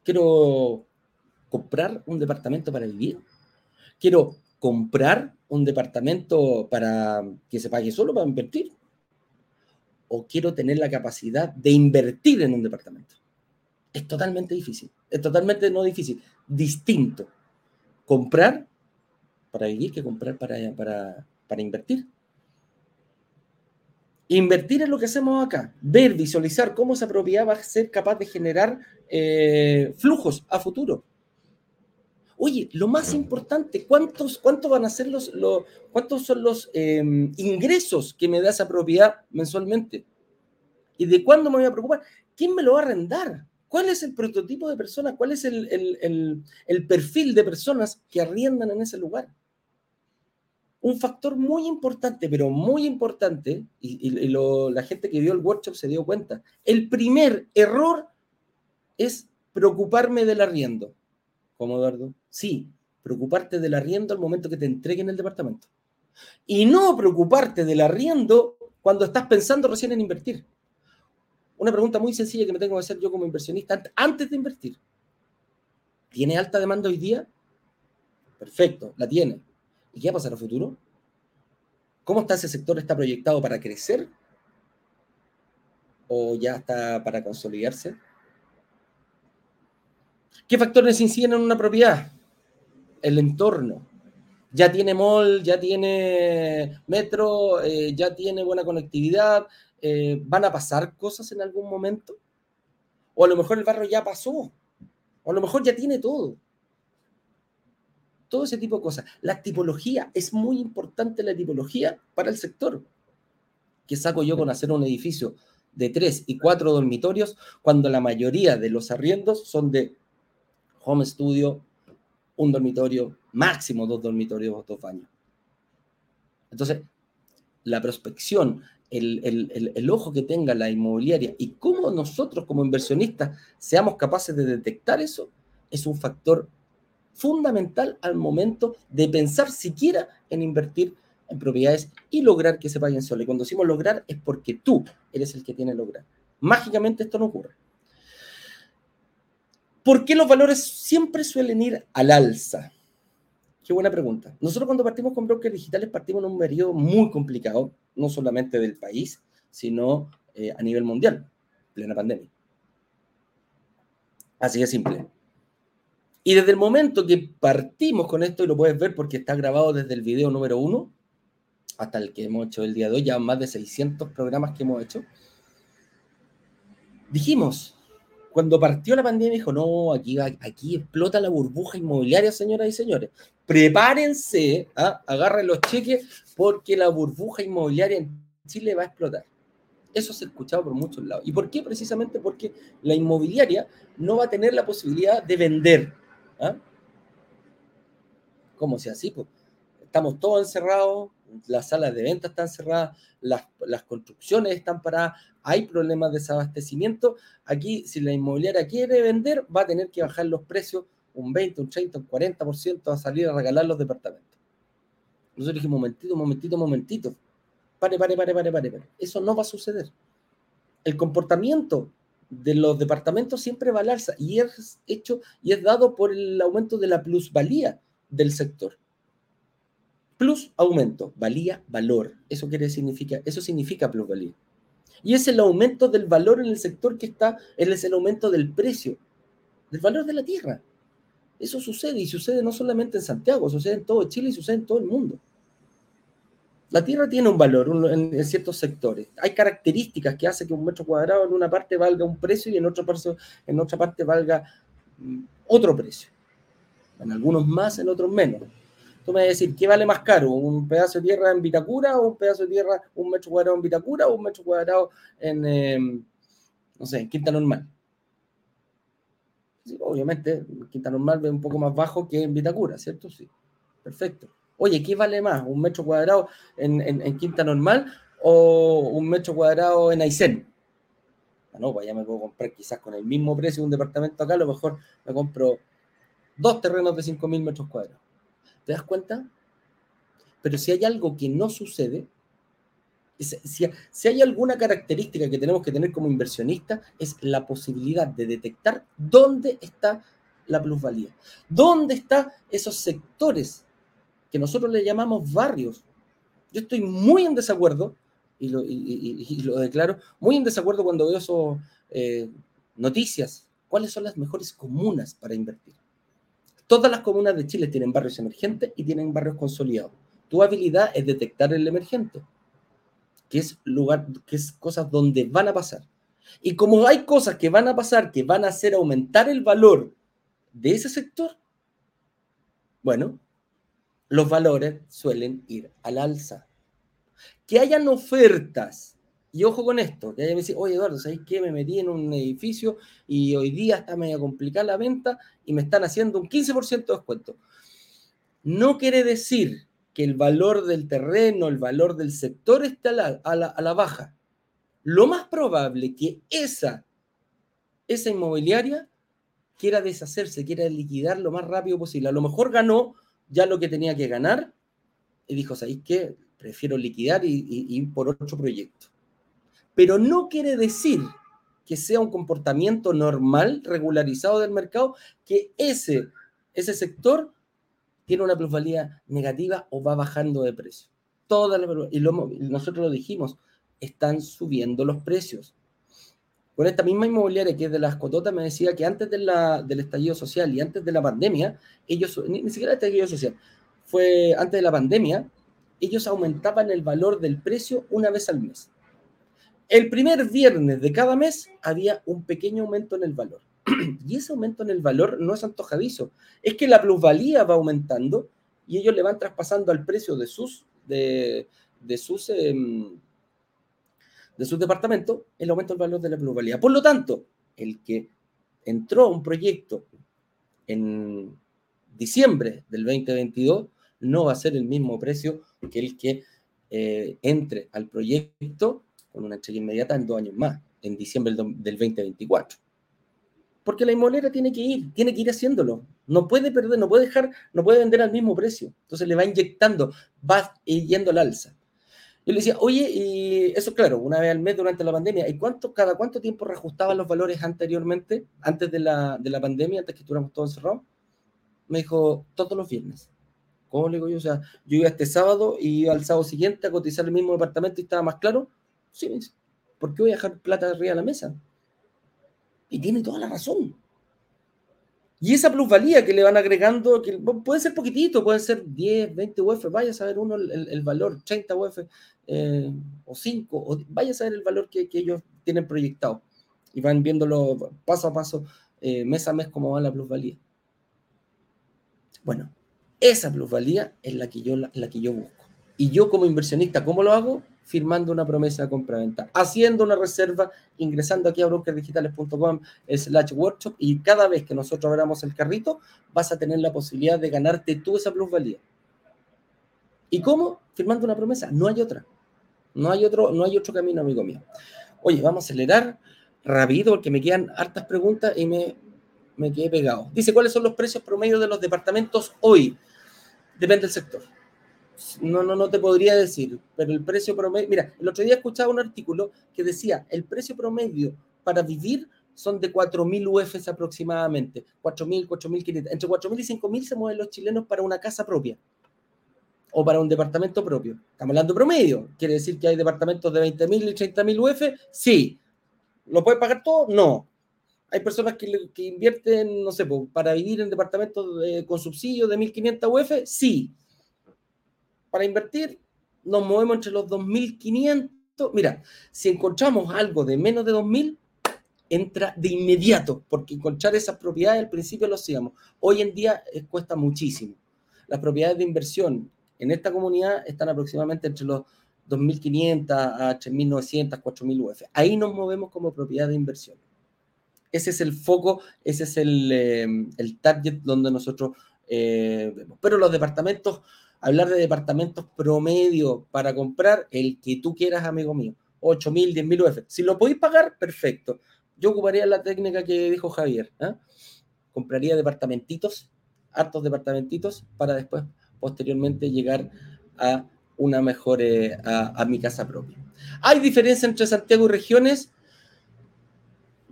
¿Quiero comprar un departamento para vivir? ¿Quiero comprar un departamento para que se pague solo para invertir? ¿O quiero tener la capacidad de invertir en un departamento? Es totalmente difícil. Es totalmente no difícil, distinto. Comprar para vivir que comprar para, para, para invertir. Invertir es lo que hacemos acá. Ver, visualizar cómo esa propiedad va a ser capaz de generar eh, flujos a futuro. Oye, lo más importante, ¿cuántos, cuántos van a ser los, los cuántos son los em, ingresos que me da esa propiedad mensualmente? ¿Y de cuándo me voy a preocupar? ¿Quién me lo va a arrendar? ¿Cuál es el prototipo de personas? ¿Cuál es el, perfil de personas que arriendan en ese lugar? Un factor muy importante, pero muy importante, y, la gente que vio el workshop se dio cuenta, el primer error es preocuparme del arriendo. ¿Cómo, Eduardo? Sí, preocuparte del arriendo al momento que te entreguen el departamento. Y no preocuparte del arriendo cuando estás pensando recién en invertir una pregunta muy sencilla que me tengo que hacer yo como inversionista antes de invertir. ¿Tiene alta demanda hoy día? Perfecto, la tiene. ¿Y qué va a pasar a futuro? ¿Cómo está ese sector? ¿Está proyectado para crecer? ¿O ya está para consolidarse? ¿Qué factores inciden en una propiedad? El entorno. Ya tiene mall, ya tiene metro, eh, ya tiene buena conectividad, eh, van a pasar cosas en algún momento. O a lo mejor el barrio ya pasó. O a lo mejor ya tiene todo. Todo ese tipo de cosas. La tipología, es muy importante la tipología para el sector. ¿Qué saco yo con hacer un edificio de tres y cuatro dormitorios cuando la mayoría de los arriendos son de home studio, un dormitorio, máximo dos dormitorios, dos baños? Entonces, la prospección, el, ojo que tenga la inmobiliaria y cómo nosotros como inversionistas seamos capaces de detectar eso, es un factor fundamental al momento de pensar siquiera en invertir en propiedades y lograr que se paguen solo. Y cuando decimos lograr es porque tú eres el que tiene lograr. Mágicamente esto no ocurre. ¿Por qué los valores siempre suelen ir al alza? Qué buena pregunta. Nosotros cuando partimos con brokers digitales partimos en un periodo muy complicado, no solamente del país, sino eh, a nivel mundial, plena pandemia. Así de simple. Y desde el momento que partimos con esto, y lo puedes ver porque está grabado desde el video número uno hasta el que hemos hecho el día de hoy, ya más de 600 programas que hemos hecho, dijimos, cuando partió la pandemia, dijo, no, aquí, aquí explota la burbuja inmobiliaria, señoras y señores. Prepárense, ¿ah? agarren los cheques, porque la burbuja inmobiliaria en Chile va a explotar. Eso se ha escuchado por muchos lados. ¿Y por qué? Precisamente porque la inmobiliaria no va a tener la posibilidad de vender. ¿ah? ¿Cómo sea así? Pues estamos todos encerrados, las salas de venta están cerradas, las, las construcciones están paradas, hay problemas de desabastecimiento. Aquí, si la inmobiliaria quiere vender, va a tener que bajar los precios un 20, un 30, un 40% a salir a regalar los departamentos. Nosotros dijimos, momentito, momentito, momentito. Pare, pare, pare, pare, pare. Eso no va a suceder. El comportamiento de los departamentos siempre va al alza y es hecho y es dado por el aumento de la plusvalía del sector. Plus aumento, valía, valor. Eso quiere significa, eso significa plusvalía. Y es el aumento del valor en el sector que está, es el aumento del precio, del valor de la tierra. Eso sucede y sucede no solamente en Santiago, sucede en todo Chile y sucede en todo el mundo. La tierra tiene un valor en, ciertos sectores. Hay características que hacen que un metro cuadrado en una parte valga un precio y en otra parte, en otra parte valga mm, otro precio. En algunos más, en otros menos. Tú me vas a decir, ¿qué vale más caro? ¿Un pedazo de tierra en Vitacura o un pedazo de tierra, un metro cuadrado en Vitacura o un metro cuadrado en, em, no sé, en Quinta Normal? obviamente, Quinta Normal ve un poco más bajo que en Vitacura, ¿cierto? Sí, perfecto. Oye, ¿qué vale más? ¿Un metro cuadrado en, Quinta Normal o un metro cuadrado en Aysén? Ah, no, pues ya me puedo comprar quizás con el mismo precio un departamento acá, a lo mejor me compro dos terrenos de 5.000 metros cuadrados. ¿Te das cuenta? Pero si hay algo que no sucede, si, hay alguna característica que tenemos que tener como inversionista, es la posibilidad de detectar dónde está la plusvalía, dónde están esos sectores que nosotros le llamamos barrios. Yo estoy muy en desacuerdo, y lo, declaro, muy en desacuerdo cuando veo esas eh, noticias, cuáles son las mejores comunas para invertir. Todas las comunas de Chile tienen barrios emergentes y tienen barrios consolidados. Tu habilidad es detectar el emergente, que es lugar, que es cosas donde van a pasar. Y como hay cosas que van a pasar que van a hacer aumentar el valor de ese sector, bueno, los valores suelen ir al alza. Que hayan ofertas, y ojo con esto, que haya me dice, oye Eduardo, ¿sabes qué? Me metí en un edificio y hoy día está medio complicada la venta y me están haciendo un 15% de descuento. No quiere decir que el valor del terreno, el valor del sector esté a la, a la, baja. Lo más probable que esa, esa inmobiliaria quiera deshacerse, quiera liquidar lo más rápido posible. A lo mejor ganó ya lo que tenía que ganar y dijo, ¿sabéis qué? Prefiero liquidar y, ir por otro proyecto. Pero no quiere decir que sea un comportamiento normal, regularizado del mercado, que ese, ese sector tiene una plusvalía negativa o va bajando de precio. Toda y nosotros lo dijimos, están subiendo los precios. Con esta misma inmobiliaria que es de las Cototas me decía que antes del estallido social y antes de la pandemia, ellos, ni, siquiera el estallido social, fue antes de la pandemia, ellos aumentaban el valor del precio una vez al mes. El primer viernes de cada mes había un pequeño aumento en el valor. y ese aumento en el valor no es antojadizo, es que la plusvalía va aumentando y ellos le van traspasando al precio de sus, de, sus em, de su departamento el aumento del valor de la plusvalía. Por lo tanto, el que entró a un proyecto en diciembre del 2022 no va a ser el mismo precio que el que eh, entre al proyecto con una entrega inmediata en dos años más, en diciembre del, 2024. Porque la inmobiliaria tiene que ir, tiene que ir haciéndolo. No puede perder, no puede dejar, no puede vender al mismo precio. Entonces le va inyectando, va yendo al alza. Yo le decía, oye, y eso claro, una vez al mes durante la pandemia, ¿y cuánto, cada cuánto tiempo reajustaban los valores anteriormente, antes de la, de la pandemia, antes que estuviéramos todos encerrados? Me dijo, todos los viernes. ¿Cómo le digo yo? O sea, yo iba este sábado y iba al sábado siguiente a cotizar el mismo departamento y estaba más claro. Sí, ¿por qué voy a dejar plata arriba de la mesa? Y tiene toda la razón. Y esa plusvalía que le van agregando, que puede ser poquitito, puede ser 10, 20 UF, vaya a saber uno el, valor, 30 UF eh, o 5, o vaya a saber el valor que, ellos tienen proyectado. Y van viéndolo paso a paso, eh, mes a mes, cómo va la plusvalía. Bueno, esa plusvalía es la que, yo, la, que yo busco. Y yo como inversionista, ¿cómo lo hago? Firmando una promesa de compra-venta, haciendo una reserva, ingresando aquí a brokersdigitales.com slash workshop y cada vez que nosotros abramos el carrito vas a tener la posibilidad de ganarte tú esa plusvalía. ¿Y cómo? Firmando una promesa. No hay otra. No hay otro, no hay otro camino, amigo mío. Oye, vamos a acelerar rápido porque me quedan hartas preguntas y me, me quedé pegado. Dice, ¿cuáles son los precios promedio de los departamentos hoy? Depende del sector. No, no, no te podría decir, pero el precio promedio, mira, el otro día escuchaba un artículo que decía, el precio promedio para vivir son de 4.000 UFs aproximadamente, 4.000, 4.500, entre 4.000 y 5.000 se mueven los chilenos para una casa propia o para un departamento propio. Estamos hablando promedio, quiere decir que hay departamentos de 20.000 y 30.000 UF, sí. ¿Lo puede pagar todo? No. Hay personas que, invierten, no sé, para vivir en departamentos con subsidio de 1.500 UF, sí para invertir, nos movemos entre los 2.500. Mira, si encontramos algo de menos de 2.000, entra de inmediato, porque encontrar esas propiedades al principio lo hacíamos. Hoy en día eh, cuesta muchísimo. Las propiedades de inversión en esta comunidad están aproximadamente entre los 2.500 a 3.900, 4.000 UF. Ahí nos movemos como propiedad de inversión. Ese es el foco, ese es el, eh, el target donde nosotros eh, vemos. Pero los departamentos hablar de departamentos promedio para comprar el que tú quieras, amigo mío. 8 mil, 10 mil UF. Si lo podéis pagar, perfecto. Yo ocuparía la técnica que dijo Javier. ¿eh? Compraría departamentitos, hartos departamentitos, para después, posteriormente, llegar a una mejor, eh, a, mi casa propia. ¿Hay diferencia entre Santiago y regiones?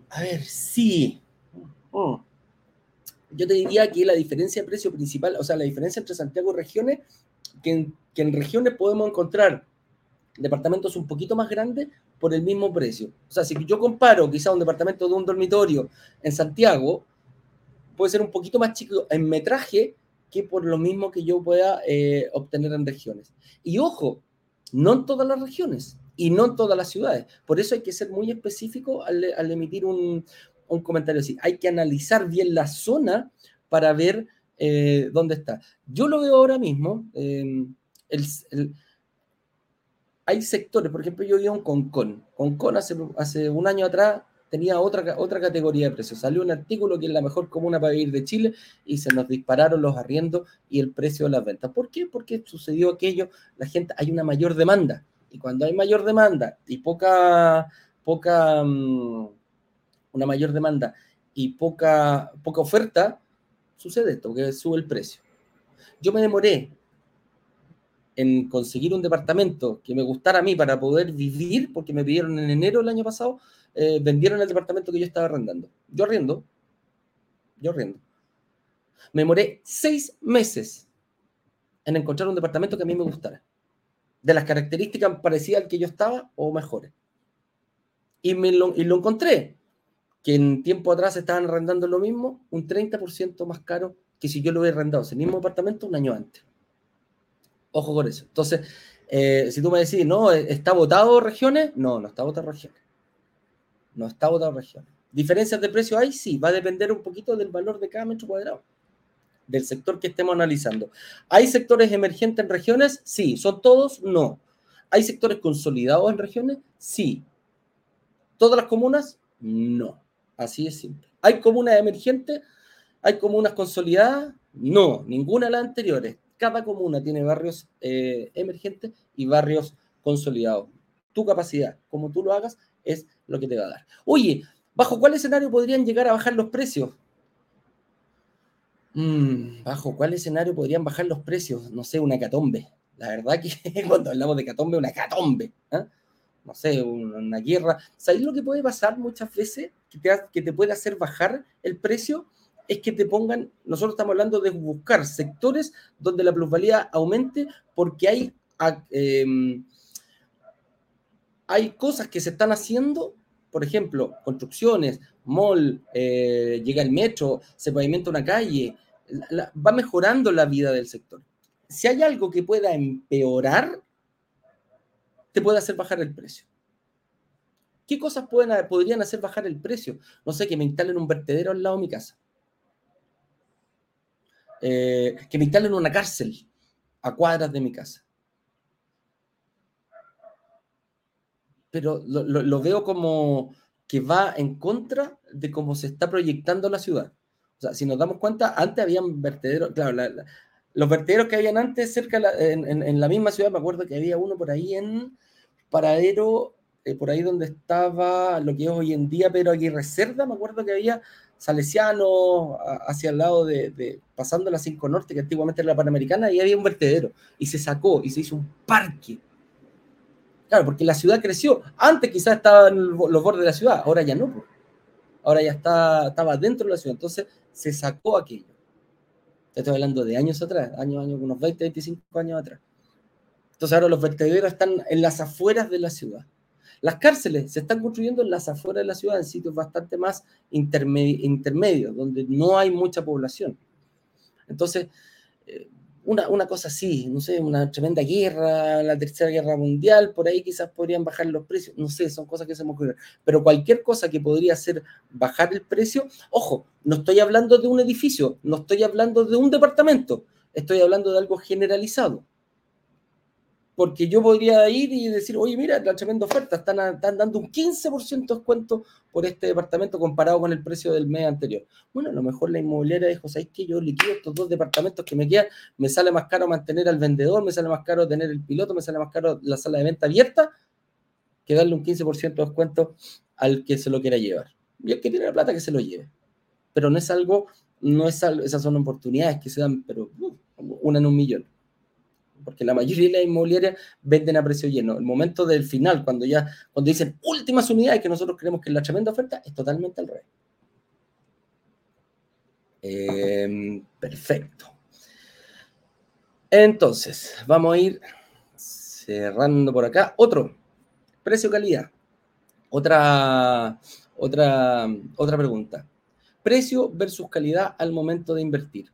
A ver, sí. Oh yo te diría que la diferencia de precio principal, o sea, la diferencia entre Santiago y regiones, que en, regiones podemos encontrar departamentos un poquito más grandes por el mismo precio. O sea, si yo comparo quizá un departamento de un dormitorio en Santiago, puede ser un poquito más chico en metraje que por lo mismo que yo pueda eh, obtener en regiones. Y ojo, no en todas las regiones y no en todas las ciudades. Por eso hay que ser muy específico al emitir un, un comentario así. Hay que analizar bien la zona para ver eh, dónde está. Yo lo veo ahora mismo. Em, hay sectores, por ejemplo, yo vivo en Concon. Concon hace, hace un año atrás tenía otra, otra categoría de precios. Salió un artículo que es la mejor comuna para vivir de Chile y se nos dispararon los arriendos y el precio de las ventas. ¿Por qué? Porque sucedió aquello, la gente, hay una mayor demanda. Y cuando hay mayor demanda y poca, poca, mm, una mayor demanda y poca, poca oferta, sucede esto, que sube el precio. Yo me demoré en conseguir un departamento que me gustara a mí para poder vivir, porque me pidieron en enero del año pasado, eh, vendieron el departamento que yo estaba arrendando. Yo arriendo, yo arriendo. Me demoré seis meses en encontrar un departamento que a mí me gustara, de las características parecidas al que yo estaba o mejores. Y, me y lo encontré que en tiempo atrás estaban arrendando lo mismo, un 30% más caro que si yo lo hubiera arrendado ese mismo apartamento un año antes. Ojo con eso. Entonces, eh, si tú me decís, no, ¿está votado regiones? No, no está votado regiones. No está votado regiones. ¿Diferencias de precio hay? Sí, va a depender un poquito del valor de cada metro cuadrado, del sector que estemos analizando. ¿Hay sectores emergentes en regiones? Sí. ¿Son todos? No. ¿Hay sectores consolidados en regiones? Sí. ¿Todas las comunas? No. Así es simple. ¿Hay comunas emergentes? ¿Hay comunas consolidadas? No, ninguna de las anteriores. Cada comuna tiene barrios eh, emergentes y barrios consolidados. Tu capacidad, como tú lo hagas, es lo que te va a dar. Oye, ¿bajo cuál escenario podrían llegar a bajar los precios? Mm, ¿Bajo cuál escenario podrían bajar los precios? No sé, una catombe. La verdad que cuando hablamos de catombe, una catombe. ¿eh? no sé, una guerra. ¿Sabéis lo que puede pasar muchas veces que te, que puede hacer bajar el precio? Es que te pongan, nosotros estamos hablando de buscar sectores donde la plusvalía aumente porque hay, em, hay cosas que se están haciendo, por ejemplo, construcciones, mall, eh, llega el metro, se pavimenta una calle, va mejorando la vida del sector. Si hay algo que pueda empeorar, te puede hacer bajar el precio. ¿Qué cosas podrían hacer bajar el precio? No sé, que me instalen un vertedero al lado de mi casa. Eh, que me instalen una cárcel a cuadras de mi casa. pero lo, veo como que va en contra de cómo se está proyectando la ciudad. O sea, si nos damos cuenta, antes habían vertederos, claro, los vertederos que habían antes cerca, en, la misma ciudad, me acuerdo que había uno por ahí en Paradero, eh, por ahí donde estaba lo que es hoy en día pero aquí reserva me acuerdo que había Salesiano hacia el lado de, pasando la 5 Norte, que antiguamente era la Panamericana, y había un vertedero, y se sacó, y se hizo un parque. Claro, porque la ciudad creció. Antes quizás estaban los bordes de la ciudad, ahora ya no. Ahora ya está, estaba dentro de la ciudad, entonces se sacó aquello. Estoy hablando de años atrás, años, años, unos 20, 25 años atrás. Entonces ahora los vertederos están en las afueras de la ciudad. Las cárceles se están construyendo en las afueras de la ciudad, en sitios bastante más intermedios, donde no hay mucha población. Entonces, eh, una, cosa así, no sé, una tremenda guerra, la tercera guerra mundial, por ahí quizás podrían bajar los precios, no sé, son cosas que se me ocurren. Pero cualquier cosa que podría hacer bajar el precio, ojo, no estoy hablando de un edificio, no estoy hablando de un departamento, estoy hablando de algo generalizado porque yo podría ir y decir, oye, mira, la tremenda oferta, están, dando un 15% de descuento por este departamento comparado con el precio del mes anterior. Bueno, a lo mejor la inmobiliaria dijo, ¿sabes qué? Yo liquido estos dos departamentos que me quedan, me sale más caro mantener al vendedor, me sale más caro tener el piloto, me sale más caro la sala de venta abierta, que darle un 15% de descuento al que se lo quiera llevar. Y el que tiene la plata, que se lo lleve. Pero no es algo, no es algo, esas son oportunidades que se dan, pero uh, una en un millón porque la mayoría de las inmobiliarias venden a precio lleno. El momento del final, cuando ya, cuando dicen últimas unidades que nosotros creemos que es la tremenda oferta, es totalmente al revés. Em, perfecto. Entonces, vamos a ir cerrando por acá. Otro, precio-calidad. Otra, otra, otra pregunta. Precio versus calidad al momento de invertir.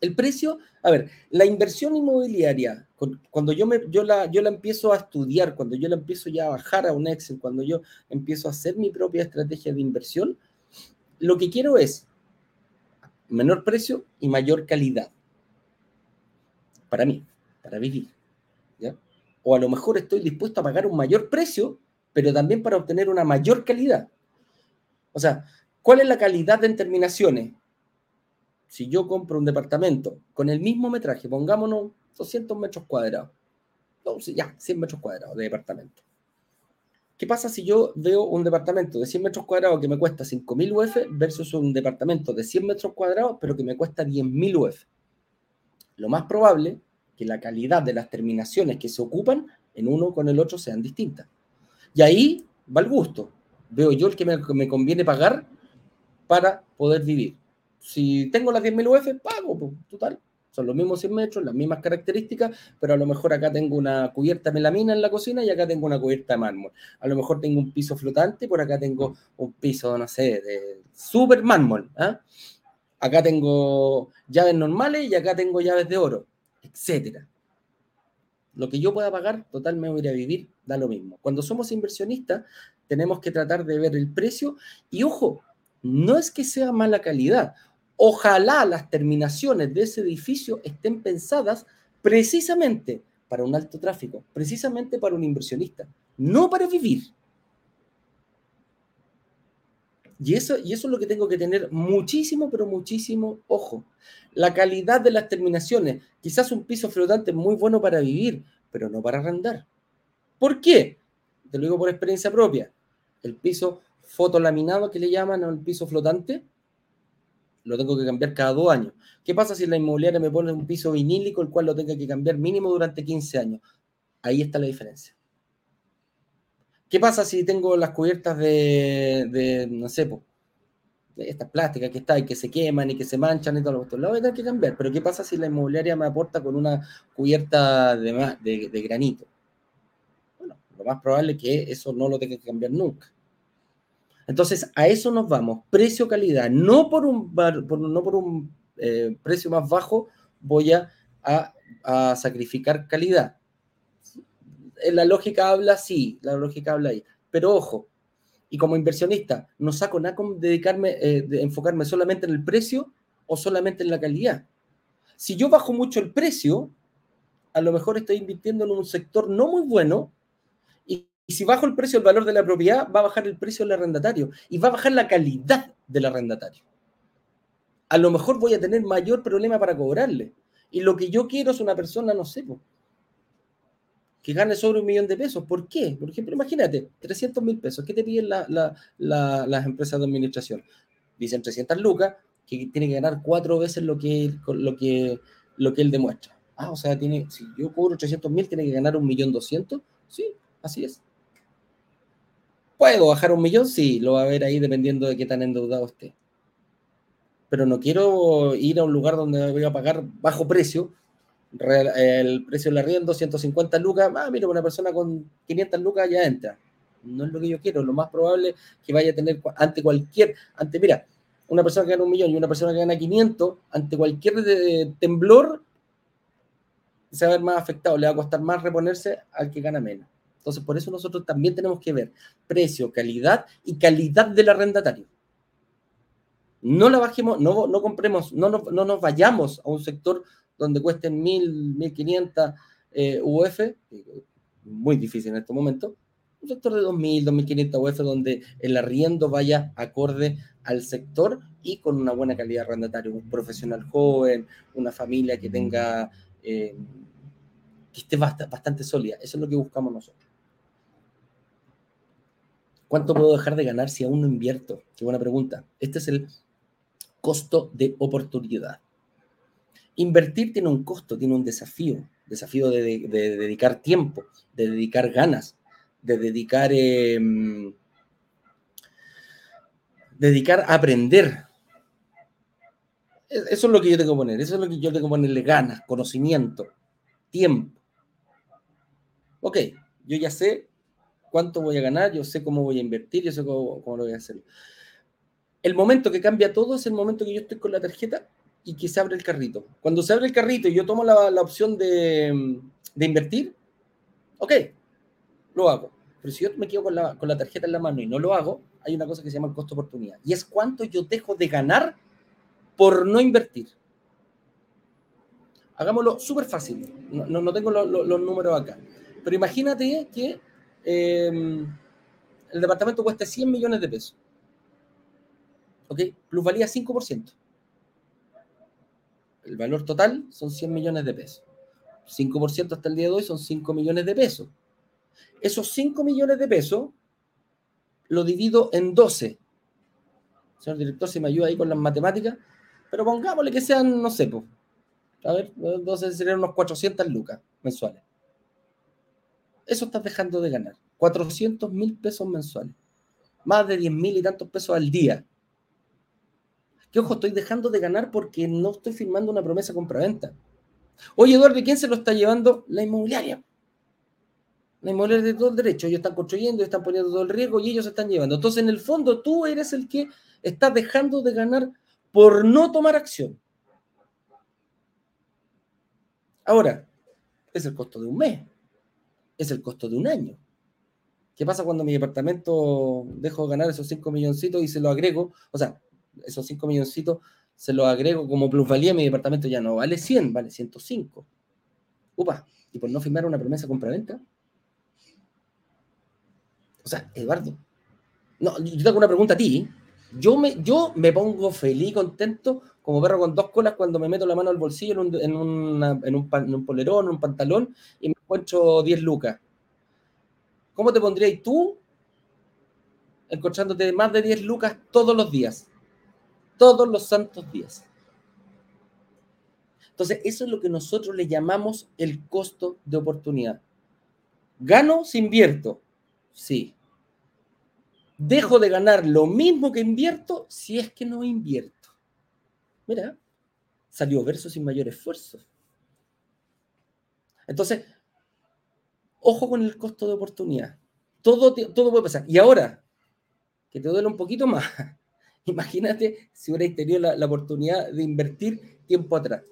El precio, a ver, la inversión inmobiliaria, cuando yo, me, yo, la, yo la empiezo a estudiar, cuando yo la empiezo ya a bajar a un Excel, cuando yo empiezo a hacer mi propia estrategia de inversión, lo que quiero es menor precio y mayor calidad. Para mí, para vivir. O a lo mejor estoy dispuesto a pagar un mayor precio, pero también para obtener una mayor calidad. O sea, ¿cuál es la calidad de terminaciones? Si yo compro un departamento con el mismo metraje, pongámonos 200 metros cuadrados, ya, 100 metros cuadrados de departamento. ¿Qué pasa si yo veo un departamento de 100 metros cuadrados que me cuesta 5.000 UF versus un departamento de 100 metros cuadrados pero que me cuesta 10.000 UF? Lo más probable que la calidad de las terminaciones que se ocupan en uno con el otro sean distintas. Y ahí va el gusto. Veo yo el que me conviene pagar para poder vivir si tengo las 10.000 UF, pago, pues, total. Son los mismos 100 metros, las mismas características, pero a lo mejor acá tengo una cubierta melamina en la cocina y acá tengo una cubierta de mármol. A lo mejor tengo un piso flotante, por acá tengo un piso, no sé, de super mármol. ¿ah? Acá tengo llaves normales y acá tengo llaves de oro, etcétera. Lo que yo pueda pagar, total me voy a vivir, da lo mismo. Cuando somos inversionistas, tenemos que tratar de ver el precio y ojo, no es que sea mala calidad. Ojalá las terminaciones de ese edificio estén pensadas precisamente para un alto tráfico, precisamente para un inversionista, no para vivir. Y eso, y eso es lo que tengo que tener muchísimo, pero muchísimo ojo. La calidad de las terminaciones. Quizás un piso flotante muy bueno para vivir, pero no para arrendar. ¿Por qué? Te lo digo por experiencia propia. El piso fotolaminado que le llaman al piso flotante, lo tengo que cambiar cada dos años. ¿Qué pasa si la inmobiliaria me pone un piso vinílico, el cual lo tenga que cambiar mínimo durante 15 años? Ahí está la diferencia. ¿Qué pasa si tengo las cubiertas de, no sé, de estas plásticas que están y que se queman y que se manchan y todo lo Lo voy a tener que cambiar. Pero ¿qué pasa si la inmobiliaria me aporta con una cubierta de, de granito? Bueno, lo más probable es que eso no lo tenga que cambiar nunca. Entonces, a eso nos vamos, precio-calidad. No por un, no por un eh, precio más bajo voy a, sacrificar calidad. La lógica habla sí, la lógica habla ahí. Pero ojo, y como inversionista, no saco nada con dedicarme, eh, de enfocarme solamente en el precio o solamente en la calidad. Si yo bajo mucho el precio, a lo mejor estoy invirtiendo en un sector no muy bueno Y si bajo el precio del valor de la propiedad, va a bajar el precio del arrendatario y va a bajar la calidad del arrendatario. A lo mejor voy a tener mayor problema para cobrarle. Y lo que yo quiero es una persona, no sé, que gane sobre un millón de pesos. ¿Por qué? Por ejemplo, imagínate, 300 mil pesos. ¿Qué te piden las empresas de administración? Dicen 300 lucas, que tiene que ganar cuatro veces lo que, lo que, lo que él demuestra. Ah, o sea, tiene, si yo cobro 300 mil, tiene que ganar un millón doscientos. Sí, así es. ¿Puedo bajar un millón? Sí, lo va a ver ahí dependiendo de qué tan endeudado esté. Pero no quiero ir a un lugar donde voy a pagar bajo precio. El precio del arriendo, 150 lucas. Ah, mira, una persona con 500 lucas ya entra. No es lo que yo quiero. Lo más probable que vaya a tener ante cualquier, ante, mira, una persona que gana un millón y una persona que gana 500, ante cualquier temblor, se va a ver más afectado. Le va a costar más reponerse al que gana menos. Entonces, por eso nosotros también tenemos que ver precio, calidad y calidad del arrendatario. No la bajemos, no, no compremos, no, no, nos vayamos a un sector donde cuesten 1.000, 1.500 eh, UF, muy difícil en este momento, un sector de 2.000, 2.500 UF donde el arriendo vaya acorde al sector y con una buena calidad de arrendatario, un profesional joven, una familia que tenga, eh, que esté bastante sólida. Eso es lo que buscamos nosotros. ¿Cuánto puedo dejar de ganar si aún no invierto? Qué buena pregunta. Este es el costo de oportunidad. Invertir tiene un costo, tiene un desafío, desafío de, dedicar tiempo, de dedicar ganas, de dedicar, em, dedicar a aprender. E, eso es lo que yo tengo que poner, eso es lo que yo tengo que ponerle ganas, conocimiento, tiempo. Ok, yo ya sé cuánto voy a ganar, yo sé cómo voy a invertir, yo sé cómo, lo voy a hacer. El momento que cambia todo es el momento que yo estoy con la tarjeta y que se abre el carrito. Cuando se abre el carrito y yo tomo la, opción de, invertir, ok, lo hago. Pero si yo me quedo con la, con la tarjeta en la mano y no lo hago, hay una cosa que se llama el costo de oportunidad. Y es cuánto yo dejo de ganar por no invertir. Hagámoslo súper fácil. No, no, tengo los números acá. Pero imagínate que Em, el departamento cuesta 100 millones de pesos. ¿Ok? Plusvalía 5%. El valor total son 100 millones de pesos. 5% hasta el día de hoy son 5 millones de pesos. Esos 5 millones de pesos lo divido en 12. Señor director, si me ayuda ahí con las matemáticas, pero pongámosle que sean, no sé, pues, a ver, 12 serían unos 400 lucas mensuales eso estás dejando de ganar. 400 mil pesos mensuales. Más de 10 mil y tantos pesos al día. Que ojo, estoy dejando de ganar porque no estoy firmando una promesa compra-venta. Oye, Eduardo, ¿quién se lo está llevando? La inmobiliaria. La inmobiliaria de todo el derecho. Ellos están construyendo, están poniendo todo el riesgo y ellos se están llevando. Entonces, en el fondo, tú eres el que está dejando de ganar por no tomar acción. Ahora, es el costo de un mes es el costo de un año. ¿Qué pasa cuando mi departamento dejo ganar esos 5 milloncitos y se lo agrego? O sea, esos 5 milloncitos se los agrego como plusvalía, mi departamento ya no vale 100, vale 105. Upa, y por no firmar una promesa compra-venta. O sea, Eduardo, no, yo tengo una pregunta a ti. Yo me, yo me pongo feliz, contento, como perro con dos colas cuando me meto la mano al bolsillo en un, en, en un, en un polerón, en un pantalón y me encuentro 10 lucas. ¿Cómo te pondrías tú encontrándote más de 10 lucas todos los días? Todos los santos días. Entonces, eso es lo que nosotros le llamamos el costo de oportunidad. ¿Gano si invierto? Sí. Dejo de ganar lo mismo que invierto si es que no invierto. Mira, salió verso sin mayor esfuerzo. Entonces, ojo con el costo de oportunidad. Todo, todo puede pasar. Y ahora, que te duele un poquito más, imagínate si hubierais tenido la, la oportunidad de invertir tiempo atrás.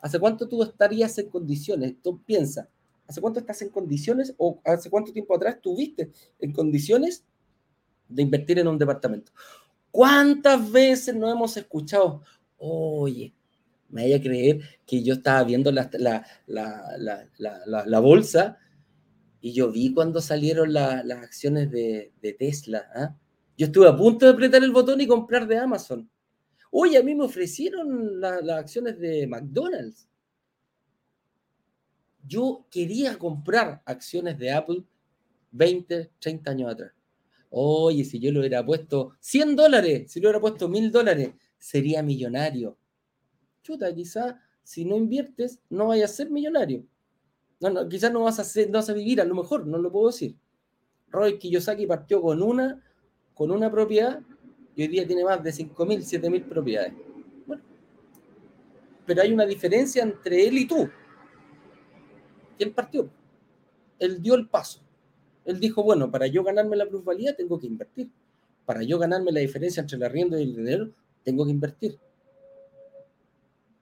¿Hace cuánto tú estarías en condiciones? Tú piensas, ¿hace cuánto estás en condiciones o hace cuánto tiempo atrás tuviste en condiciones de invertir en un departamento? ¿Cuántas veces no hemos escuchado, oye, me vaya a creer que yo estaba viendo la, la, bolsa Y yo vi cuando salieron las acciones de, Tesla. ¿ah? Yo estuve a punto de apretar el botón y comprar de Amazon. Oye, a mí me ofrecieron las acciones de McDonald's. Yo quería comprar acciones de Apple 20, 30 años atrás. Oye, si yo lo hubiera puesto 100 dólares, si lo hubiera puesto 1000 dólares, sería millonario. Chuta, quizás si no inviertes, no vayas a ser millonario. No, no, quizás no vas, a ser, no vas a vivir, a lo mejor, no lo puedo decir. Roy Kiyosaki partió con una, con una propiedad y hoy día tiene más de 5.000, 7.000 propiedades. Bueno, pero hay una diferencia entre él y tú. Él partió. Él dio el paso. Él dijo, bueno, para yo ganarme la plusvalía tengo que invertir. Para yo ganarme la diferencia entre el arriendo y el dinero, tengo que invertir.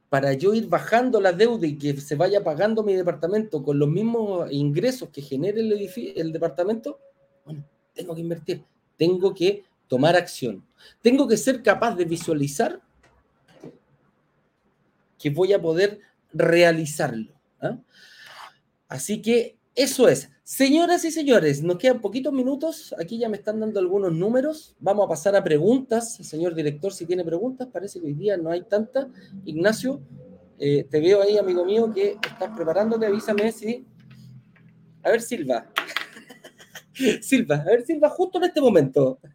Para yo ir bajando la deuda y que se vaya pagando mi departamento con los mismos ingresos que genere el, el departamento, bueno, tengo que invertir. Tengo que tomar acción. Tengo que ser capaz de visualizar que voy a poder realizarlo. ¿ah? Así que eso es. Señoras y señores, nos quedan poquitos minutos. Aquí ya me están dando algunos números. Vamos a pasar a preguntas. Señor director, si tiene preguntas, parece que hoy día no hay tantas. Ignacio, eh, te veo ahí, amigo mío, que estás preparándote. Avísame si. A ver, Silva. Silva, a ver, Silva, justo en este momento.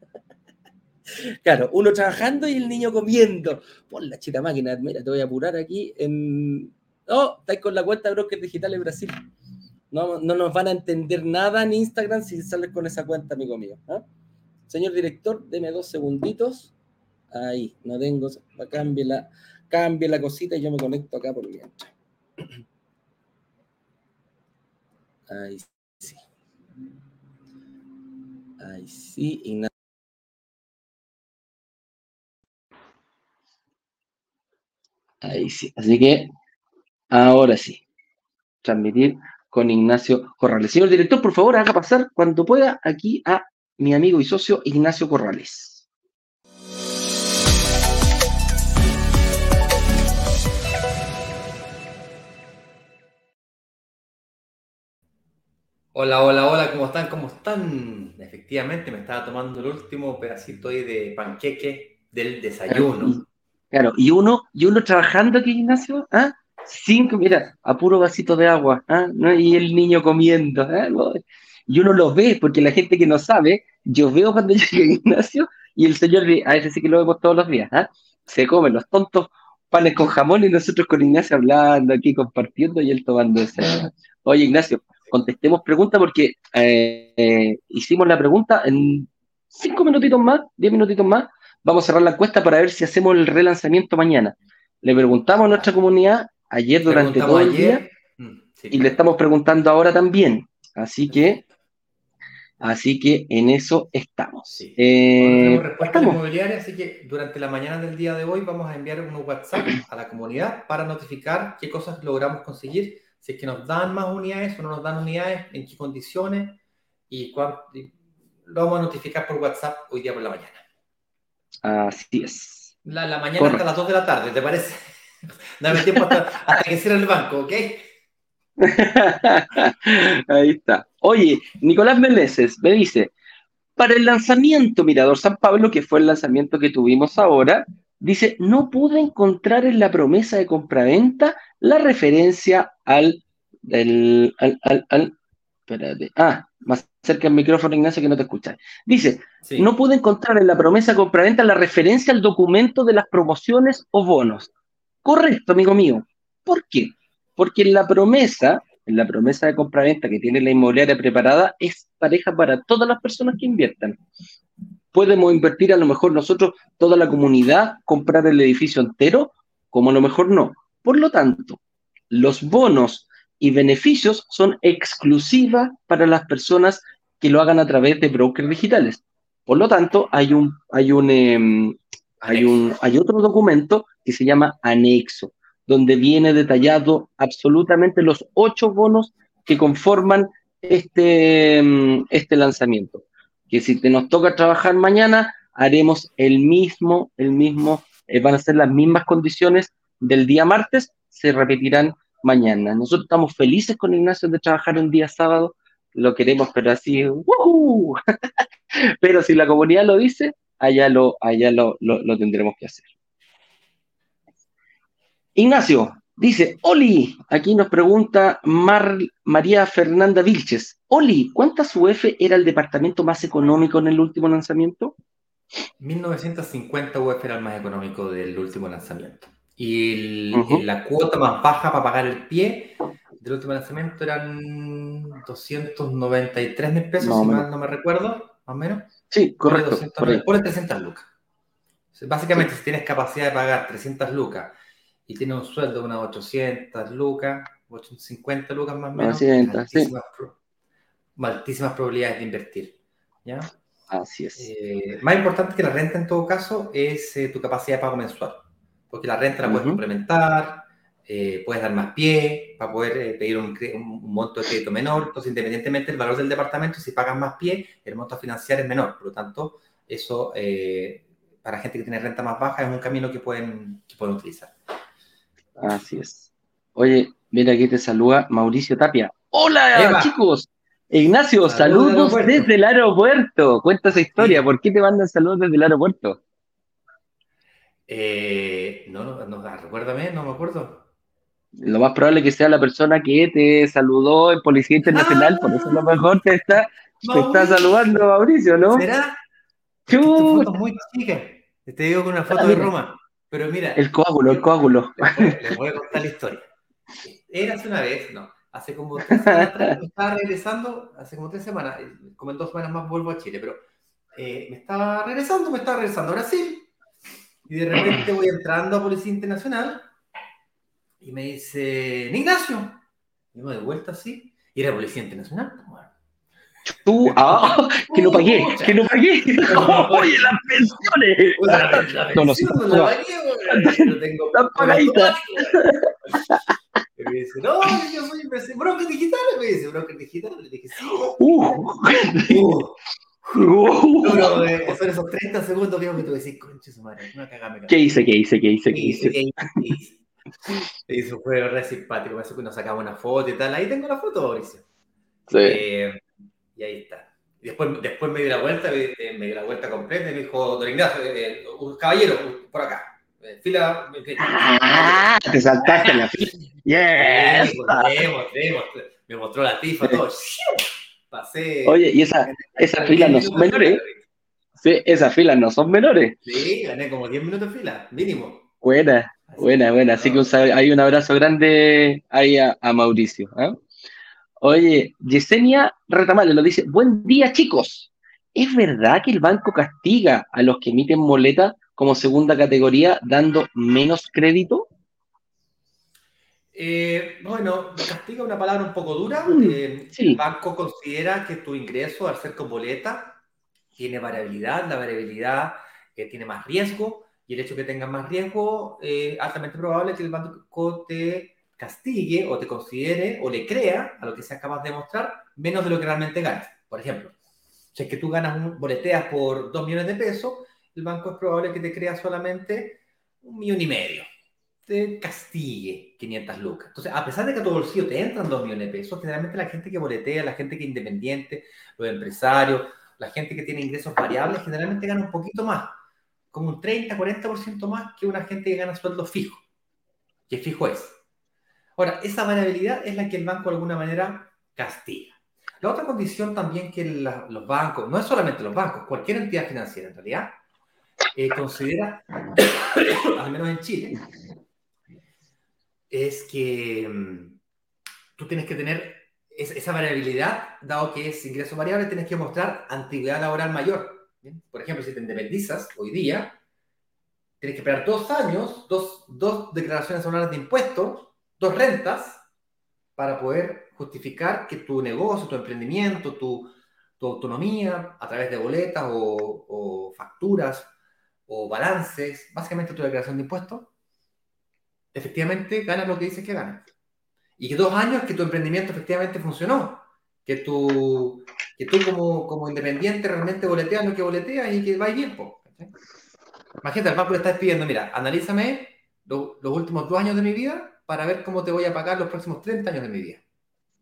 Claro, uno trabajando y el niño comiendo. Por la chita máquina, mira, te voy a apurar aquí en. Oh, estáis con la cuenta de Brokers Digitales Brasil. No, nos van a entender nada en Instagram si sales con esa cuenta, amigo mío. ¿ah? Señor director, deme dos segunditos. Ahí, no tengo. Cambie la, cambie la cosita y yo me conecto acá por mientras. Ahí sí. Ahí sí. Ahí sí. Así que ahora sí. Transmitir con Ignacio Corrales. Señor director, por favor, haga pasar cuando pueda aquí a mi amigo y socio Ignacio Corrales. Hola, hola, hola, ¿cómo están? ¿Cómo están? Efectivamente, me estaba tomando el último pedacito ahí de panqueque del desayuno. Claro, y uno, y uno trabajando aquí, Ignacio, ¿ah? Cinco, mira, a puro vasito de agua, ¿ah? y el niño comiendo. ¿ah? Y uno lo ve, porque la gente que no sabe, yo veo cuando llega a gimnasio y el señor, a ese sí que lo vemos todos los días, ¿ah? se come los tontos panes con jamón y nosotros con Ignacio hablando aquí, compartiendo y él tomando ese. Oye, Ignacio, contestemos preguntas porque eh, eh, hicimos la pregunta en cinco minutitos más, diez minutitos más. Vamos a cerrar la encuesta para ver si hacemos el relanzamiento mañana. Le preguntamos a nuestra comunidad ayer durante todo el día mm, y le estamos preguntando ahora también. Así que, así que en eso estamos. Sí. Eh, respuesta inmobiliaria, así que durante la mañana del día de hoy vamos a enviar un WhatsApp a la comunidad para notificar qué cosas logramos conseguir, si es que nos dan más unidades o no nos dan unidades, en qué condiciones y, lo vamos a notificar por WhatsApp hoy día por la mañana. Así es. La, la mañana hasta las 2 de la tarde, ¿te parece? Dame tiempo hasta, que cierre el banco, ¿ok? Ahí está. Oye, Nicolás Meneses me dice, para el lanzamiento Mirador San Pablo, que fue el lanzamiento que tuvimos ahora, dice, no pude encontrar en la promesa de compraventa la referencia al, al, al, espérate, ah, más cerca del micrófono, Ignacio, que no te escucha. Dice, no pude encontrar en la promesa de compraventa la referencia al documento de las promociones o bonos. Correcto, amigo mío. ¿Por qué? Porque en la promesa, en la promesa de compraventa que tiene la inmobiliaria preparada, es pareja para todas las personas que inviertan. Podemos invertir a lo mejor nosotros, toda la comunidad, comprar el edificio entero, como a lo mejor no. Por lo tanto, los bonos y beneficios son exclusivas para las personas que lo hagan a través de brokers digitales. Por lo tanto, hay un, hay un, em, hay, un, hay otro documento que se llama anexo, donde viene detallado absolutamente los ocho bonos que conforman este, mm, este lanzamiento. Que si te nos toca trabajar mañana, haremos el mismo, el mismo, eh, van a ser las mismas condiciones del día martes, se repetirán mañana. Nosotros estamos felices con Ignacio de trabajar un día sábado, lo queremos, pero así, pero si la comunidad lo dice, allá lo, allá lo, lo, tendremos que hacer. Ignacio, dice, Oli, aquí nos pregunta Mar, María Fernanda Vilches. Oli, ¿cuántas UF era el departamento más económico en el último lanzamiento? 1950 UF era el más económico del último lanzamiento. Y la cuota más baja para pagar el pie del último lanzamiento eran 293 mil pesos, si mal no me recuerdo, más o menos. Sí, correcto. Por 300 lucas. Básicamente, si tienes capacidad de pagar 300 lucas y tienes un sueldo de unas 800 lucas, 850 lucas más o menos, altísimas, altísimas, probabilidades de invertir. ¿ya? Así es. Eh, más importante que la renta en todo caso es eh, tu capacidad de pago mensual, porque la renta la puedes complementar, eh, puedes dar más pie para poder pedir un, monto de crédito menor. Entonces, independientemente del valor del departamento, si pagas más pie, el monto a financiar es menor. Por lo tanto, eso para gente que tiene renta más baja es un camino que pueden, que pueden utilizar. Así es. Oye, mira, aquí te saluda Mauricio Tapia. Hola, chicos. Ignacio, saludos, desde el aeropuerto. Cuenta esa historia. ¿Por qué te mandan saludos desde el aeropuerto? Eh, no, no, no, recuérdame, no me acuerdo. Lo más probable es que sea la persona que te saludó en Policía Internacional, por eso a lo mejor te está, te está saludando, Mauricio, ¿no? ¿Será? foto muy chica. Te digo con una foto de Roma. Pero mira. El coágulo, el coágulo. Les voy, a contar la historia. Era hace una vez, no. Hace como tres semanas atrás, me estaba regresando, hace como tres semanas, como en dos semanas más vuelvo a Chile, pero eh, me estaba regresando, me estaba regresando a Brasil, y de repente voy entrando a Policía Internacional, y me dice, Ignacio, y me de vuelta así, y era Policía Internacional. Bueno, Tú, ah, que lo pagué, que lo pagué. Oye, las pensiones. La, no, no, no, la pagué, no tengo. Están pagaditas. Y me dice, no, yo soy broker digital. Me dice, broker digital. Le dije, sí. Uh, uh. Uh. No, no, son esos 30 segundos que tú decís, conche su madre, una cagada ¿Qué hice, qué hice, qué hice, qué hice? ¿Qué hice? Y eso fue re simpático, eso que nos sacamos una foto y tal. Ahí tengo la foto, Mauricio. Sí. Eh, y ahí está. Después, después me di la vuelta, me, di la vuelta completa y me dijo, don Ignacio, eh, eh, un caballero, por acá. Eh, fila. Ah, te saltaste en la fila. Yes. me mostró la tifa, todo. Pasé. Oye, y esa, esas filas no son menores. Sí, esas filas no son menores. Sí, gané como 10 minutos de fila, mínimo. Buena, buena, buena. Así que hay un abrazo grande ahí a, a Mauricio. ¿eh? Oye, Yesenia Retamales lo dice, buen día chicos. ¿Es verdad que el banco castiga a los que emiten moleta como segunda categoría dando menos crédito? Eh, bueno, castiga una palabra un poco dura. Mm, eh, el banco considera que tu ingreso al ser con boleta tiene variabilidad, la variabilidad eh, tiene más riesgo y el hecho que tenga más riesgo, es altamente probable que el banco te castigue o te considere o le crea a lo que seas capaz de mostrar menos de lo que realmente ganas. Por ejemplo, si es que tú ganas un, boleteas por 2 millones de pesos, el banco es probable que te crea solamente un millón y medio. Te castigue 500 lucas. Entonces, a pesar de que a tu bolsillo te entran 2 millones de pesos, generalmente la gente que boletea, la gente que es independiente, los empresarios, la gente que tiene ingresos variables, generalmente gana un poquito más, como un 30, 40% más que una gente que gana sueldo fijo. Que fijo es. Ahora, esa variabilidad es la que el banco de alguna manera castiga. La otra condición también que los bancos, no es solamente los bancos, cualquier entidad financiera en realidad, eh, considera, al menos en Chile, es que mm, tú tienes que tener esa variabilidad, dado que es ingreso variable, tienes que mostrar antigüedad laboral mayor. Por ejemplo, si te independizas hoy día, tienes que esperar dos años, dos, dos declaraciones anuales de impuestos dos rentas para poder justificar que tu negocio, tu emprendimiento, tu, autonomía a través de boletas o, facturas o balances, básicamente tu declaración de impuestos, efectivamente ganas lo que dices que ganas. Y que dos años que tu emprendimiento efectivamente funcionó, que tú, que tú como, como independiente realmente boleteas lo que boleteas y que va bien. Imagínate, al banco le estás pidiendo, mira, analízame los últimos dos años de mi vida para ver cómo te voy a pagar los próximos 30 años de mi vida.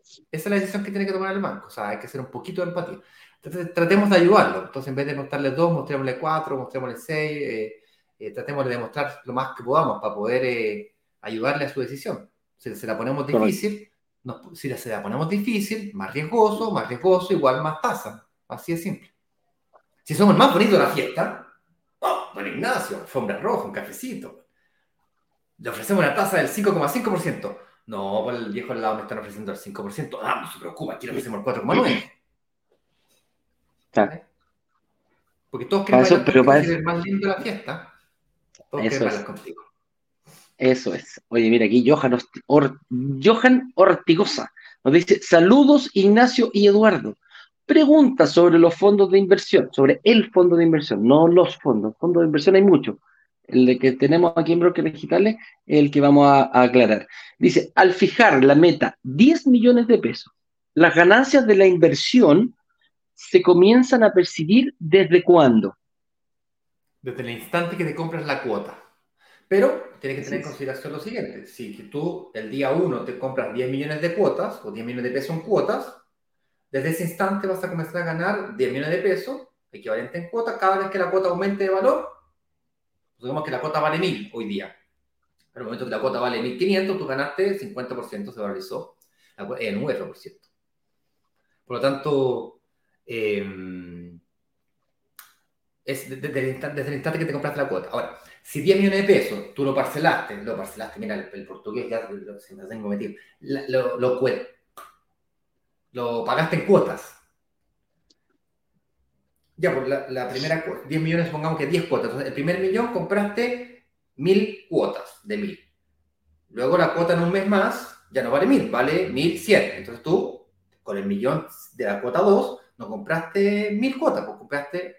Esa es la decisión que tiene que tomar el banco. O sea, hay que hacer un poquito de empatía. Entonces, tratemos de ayudarlo. Entonces, en vez de mostrarle dos, mostrémosle cuatro, mostrémosle seis. Eh, eh, tratemos de demostrar lo más que podamos para poder eh, ayudarle a su decisión. Si se la ponemos difícil, si se la ponemos difícil, más riesgoso, más riesgoso, igual más tasa. Así de simple. Si somos el más bonito de la fiesta, oh, don Ignacio, alfombra roja, un cafecito. Le ofrecemos una tasa del 5,5%. No, pues el viejo al lado me están ofreciendo el 5%. Ah, no se preocupa, aquí le ofrecemos el 4,9%. Claro. Porque todos pero para el más lindo de la fiesta. Todos es. contigo. Eso es. Oye, mira aquí, Johan, Johan Ortigosa nos dice: Saludos, Ignacio y Eduardo. Pregunta sobre los fondos de inversión, sobre el fondo de inversión, no los fondos. Fondos de inversión hay muchos. El de que tenemos aquí en Broker Digitales es el que vamos a, a aclarar. Dice: al fijar la meta 10 millones de pesos, las ganancias de la inversión se comienzan a percibir desde cuándo? Desde el instante que te compras la cuota. Pero tienes que tener en consideración lo siguiente. Si tú el día 1 te compras 10 millones de cuotas o 10 millones de pesos en cuotas, desde ese instante vas a comenzar a ganar 10 millones de pesos, equivalente en cuota, cada vez que la cuota aumente de valor. Digamos que la cuota vale 1000 hoy día. En el momento que la cuota vale 1500, tú ganaste 50%, se valorizó en un F%. Por lo tanto, eh, es desde el, instante, que te compraste la cuota. Ahora, si 10 millones de pesos tú lo parcelaste, lo parcelaste, mira, el, portugués ya se me tengo metido, lo, lo, lo, pagaste en cuotas. Ya, pues la, primera 10 millones, pongamos que 10 cuotas. Entonces, el primer millón compraste 1000 cuotas de 1000. Luego la cuota en un mes más ya no vale 1000, vale 1100. Entonces tú, con el millón de la cuota 2, no compraste 1000 cuotas, pues compraste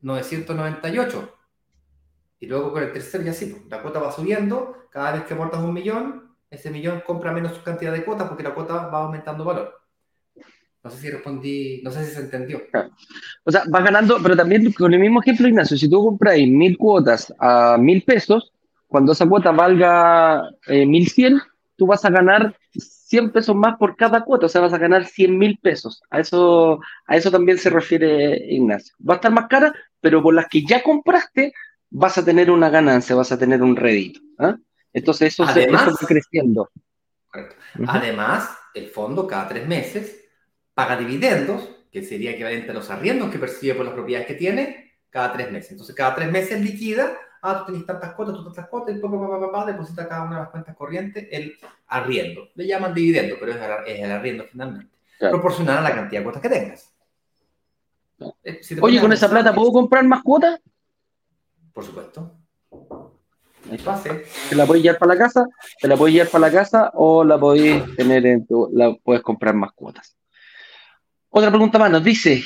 998. Y luego con el tercer ya sí, pues, la cuota va subiendo, cada vez que aportas un millón, ese millón compra menos cantidad de cuotas porque la cuota va aumentando valor. No sé si respondí, no sé si se entendió. O sea, vas ganando, pero también con el mismo ejemplo, Ignacio, si tú compras mil cuotas a mil pesos, cuando esa cuota valga eh, mil cien, tú vas a ganar 100 pesos más por cada cuota, o sea, vas a ganar 100 mil pesos. A eso, a eso también se refiere Ignacio. Va a estar más cara, pero por las que ya compraste, vas a tener una ganancia, vas a tener un rédito. ¿ah? Entonces, eso, se, va creciendo. Además, el fondo cada tres meses paga dividendos, que sería equivalente a los arriendos que percibe por las propiedades que tiene, cada tres meses. Entonces, cada tres meses liquida ah, tú tenés tantas cuotas, tú tantas cuotas, y papá, deposita cada una de las cuentas corrientes el arriendo. Le llaman dividendo, pero es el, arriendo finalmente. Proporcional a la cantidad de cuotas que tengas. Eh, Oye, ¿con esa plata puedo comprar más cuotas? Por supuesto. Pase. ¿Te la puedes llevar para la casa? ¿Te la puedes llevar para la casa o la podéis tener en tu, la puedes comprar más cuotas? Otra pregunta más, nos dice,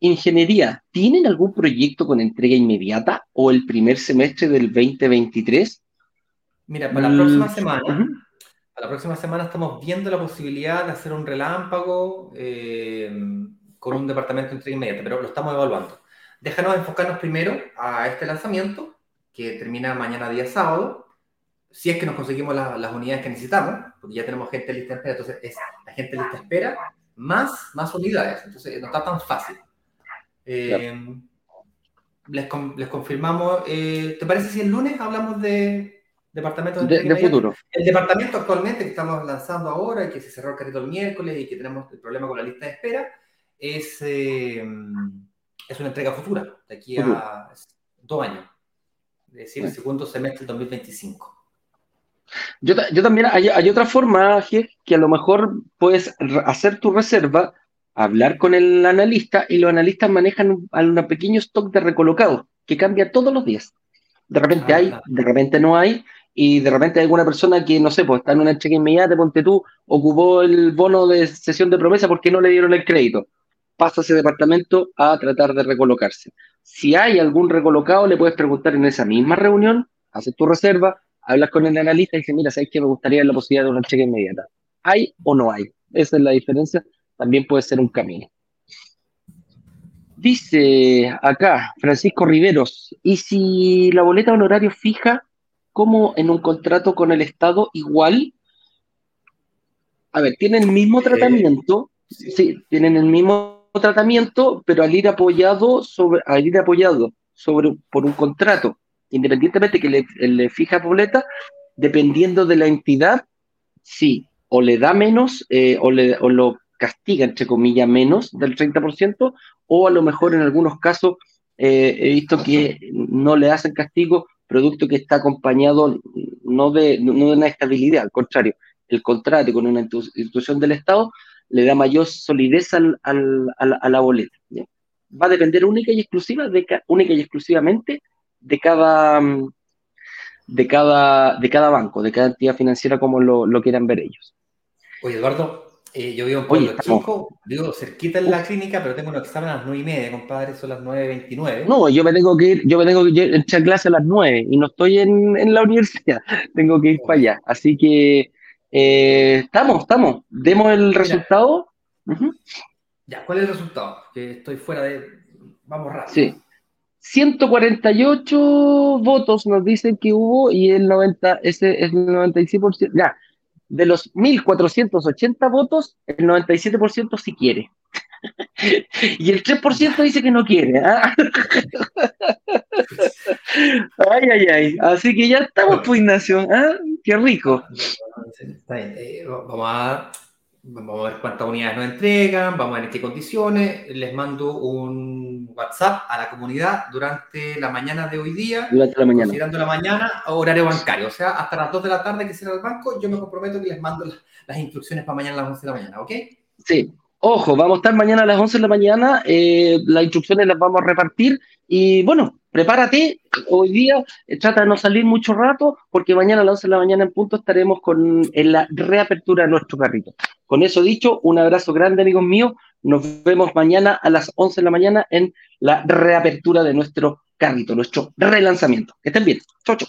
Ingeniería, ¿tienen algún proyecto con entrega inmediata o el primer semestre del 2023? Mira, para la próxima mm, semana, para la próxima semana estamos viendo la posibilidad de hacer un relámpago eh, con un departamento de entrega inmediata, pero lo estamos evaluando. Déjanos enfocarnos primero a este lanzamiento, que termina mañana día sábado, si es que nos conseguimos las unidades que necesitamos, porque ya tenemos gente lista en espera, entonces es la gente lista espera más, más unidades. Entonces no está tan fácil. Eh, les, les, confirmamos. Eh, ¿Te parece si el lunes hablamos de departamento de, futuro? El departamento actualmente que estamos lanzando ahora y que se cerró el carrito el miércoles y que tenemos el problema con la lista de espera es, eh, es una entrega futura de aquí a dos años. Es decir, el segundo semestre del 2025. Yo, yo también, hay, hay, otra forma, que a lo mejor puedes hacer tu reserva, hablar con el analista y los analistas manejan un, un pequeño stock de recolocados que cambia todos los días. De repente ah, hay, de repente no hay, y de repente hay alguna persona que, no sé, pues está en una cheque inmediata, ponte tú, ocupó el bono de sesión de promesa porque no le dieron el crédito. Pasa ese departamento a tratar de recolocarse. Si hay algún recolocado, le puedes preguntar en esa misma reunión, haces tu reserva, hablas con el analista y dices, mira, ¿sabes que me gustaría la posibilidad de una cheque inmediata? ¿Hay o no hay? Esa es la diferencia. También puede ser un camino. Dice acá Francisco Riveros, ¿y si la boleta honorario fija como en un contrato con el Estado igual? A ver, tienen el mismo eh, tratamiento, sí, tienen el mismo tratamiento, pero al ir apoyado sobre, al ir apoyado sobre, por un contrato, independientemente que le, le fija boleta, dependiendo de la entidad, sí, o le da menos, eh, o, le, o lo castiga, entre comillas, menos del 30%, o a lo mejor en algunos casos eh, he visto que no le hacen castigo, producto que está acompañado no de, no de una estabilidad, al contrario, el contrato con una institución del Estado le da mayor solidez al, al, a, la, boleta. Va a depender única y exclusiva de única y exclusivamente de cada de cada de cada banco, de cada entidad financiera como lo, lo quieran ver ellos. Oye, Eduardo, eh, yo vivo en Pueblo Chico, vivo cerquita en la clínica, pero tengo un examen a las 9 y media, compadre, son las 9.29. No, yo me tengo que ir, yo me tengo que ir, echar clase a las 9 y no estoy en, en la universidad, tengo que ir para allá. Así que eh, estamos, estamos. Demos el resultado. Ya, ¿cuál es el resultado? Que estoy fuera de. Vamos rápido. Sí. 148 votos nos dicen que hubo y el 90, ese es el 96%. Ya, de los 1480 votos, el 97% sí quiere. Y el 3% dice que no quiere. ¿ah? ay, ay, ay. Así que ya estamos, pues, Ignacio. ¿ah? Qué rico. Eh, vamos, a, vamos a ver cuántas unidades nos entregan, vamos a ver en qué condiciones. Les mando un WhatsApp a la comunidad durante la mañana de hoy día. Durante la mañana. Considerando la mañana, horario bancario. O sea, hasta las 2 de la tarde que será el banco, yo me comprometo que les mando las, las instrucciones para mañana a las 11 de la mañana, ¿ok? Sí, Ojo, vamos a estar mañana a las 11 de la mañana, eh, las instrucciones las vamos a repartir y bueno, prepárate, hoy día eh, trata de no salir mucho rato porque mañana a las 11 de la mañana en punto estaremos con, en la reapertura de nuestro carrito. Con eso dicho, un abrazo grande amigos míos, nos vemos mañana a las 11 de la mañana en la reapertura de nuestro carrito, nuestro relanzamiento. Que estén bien, chau chau.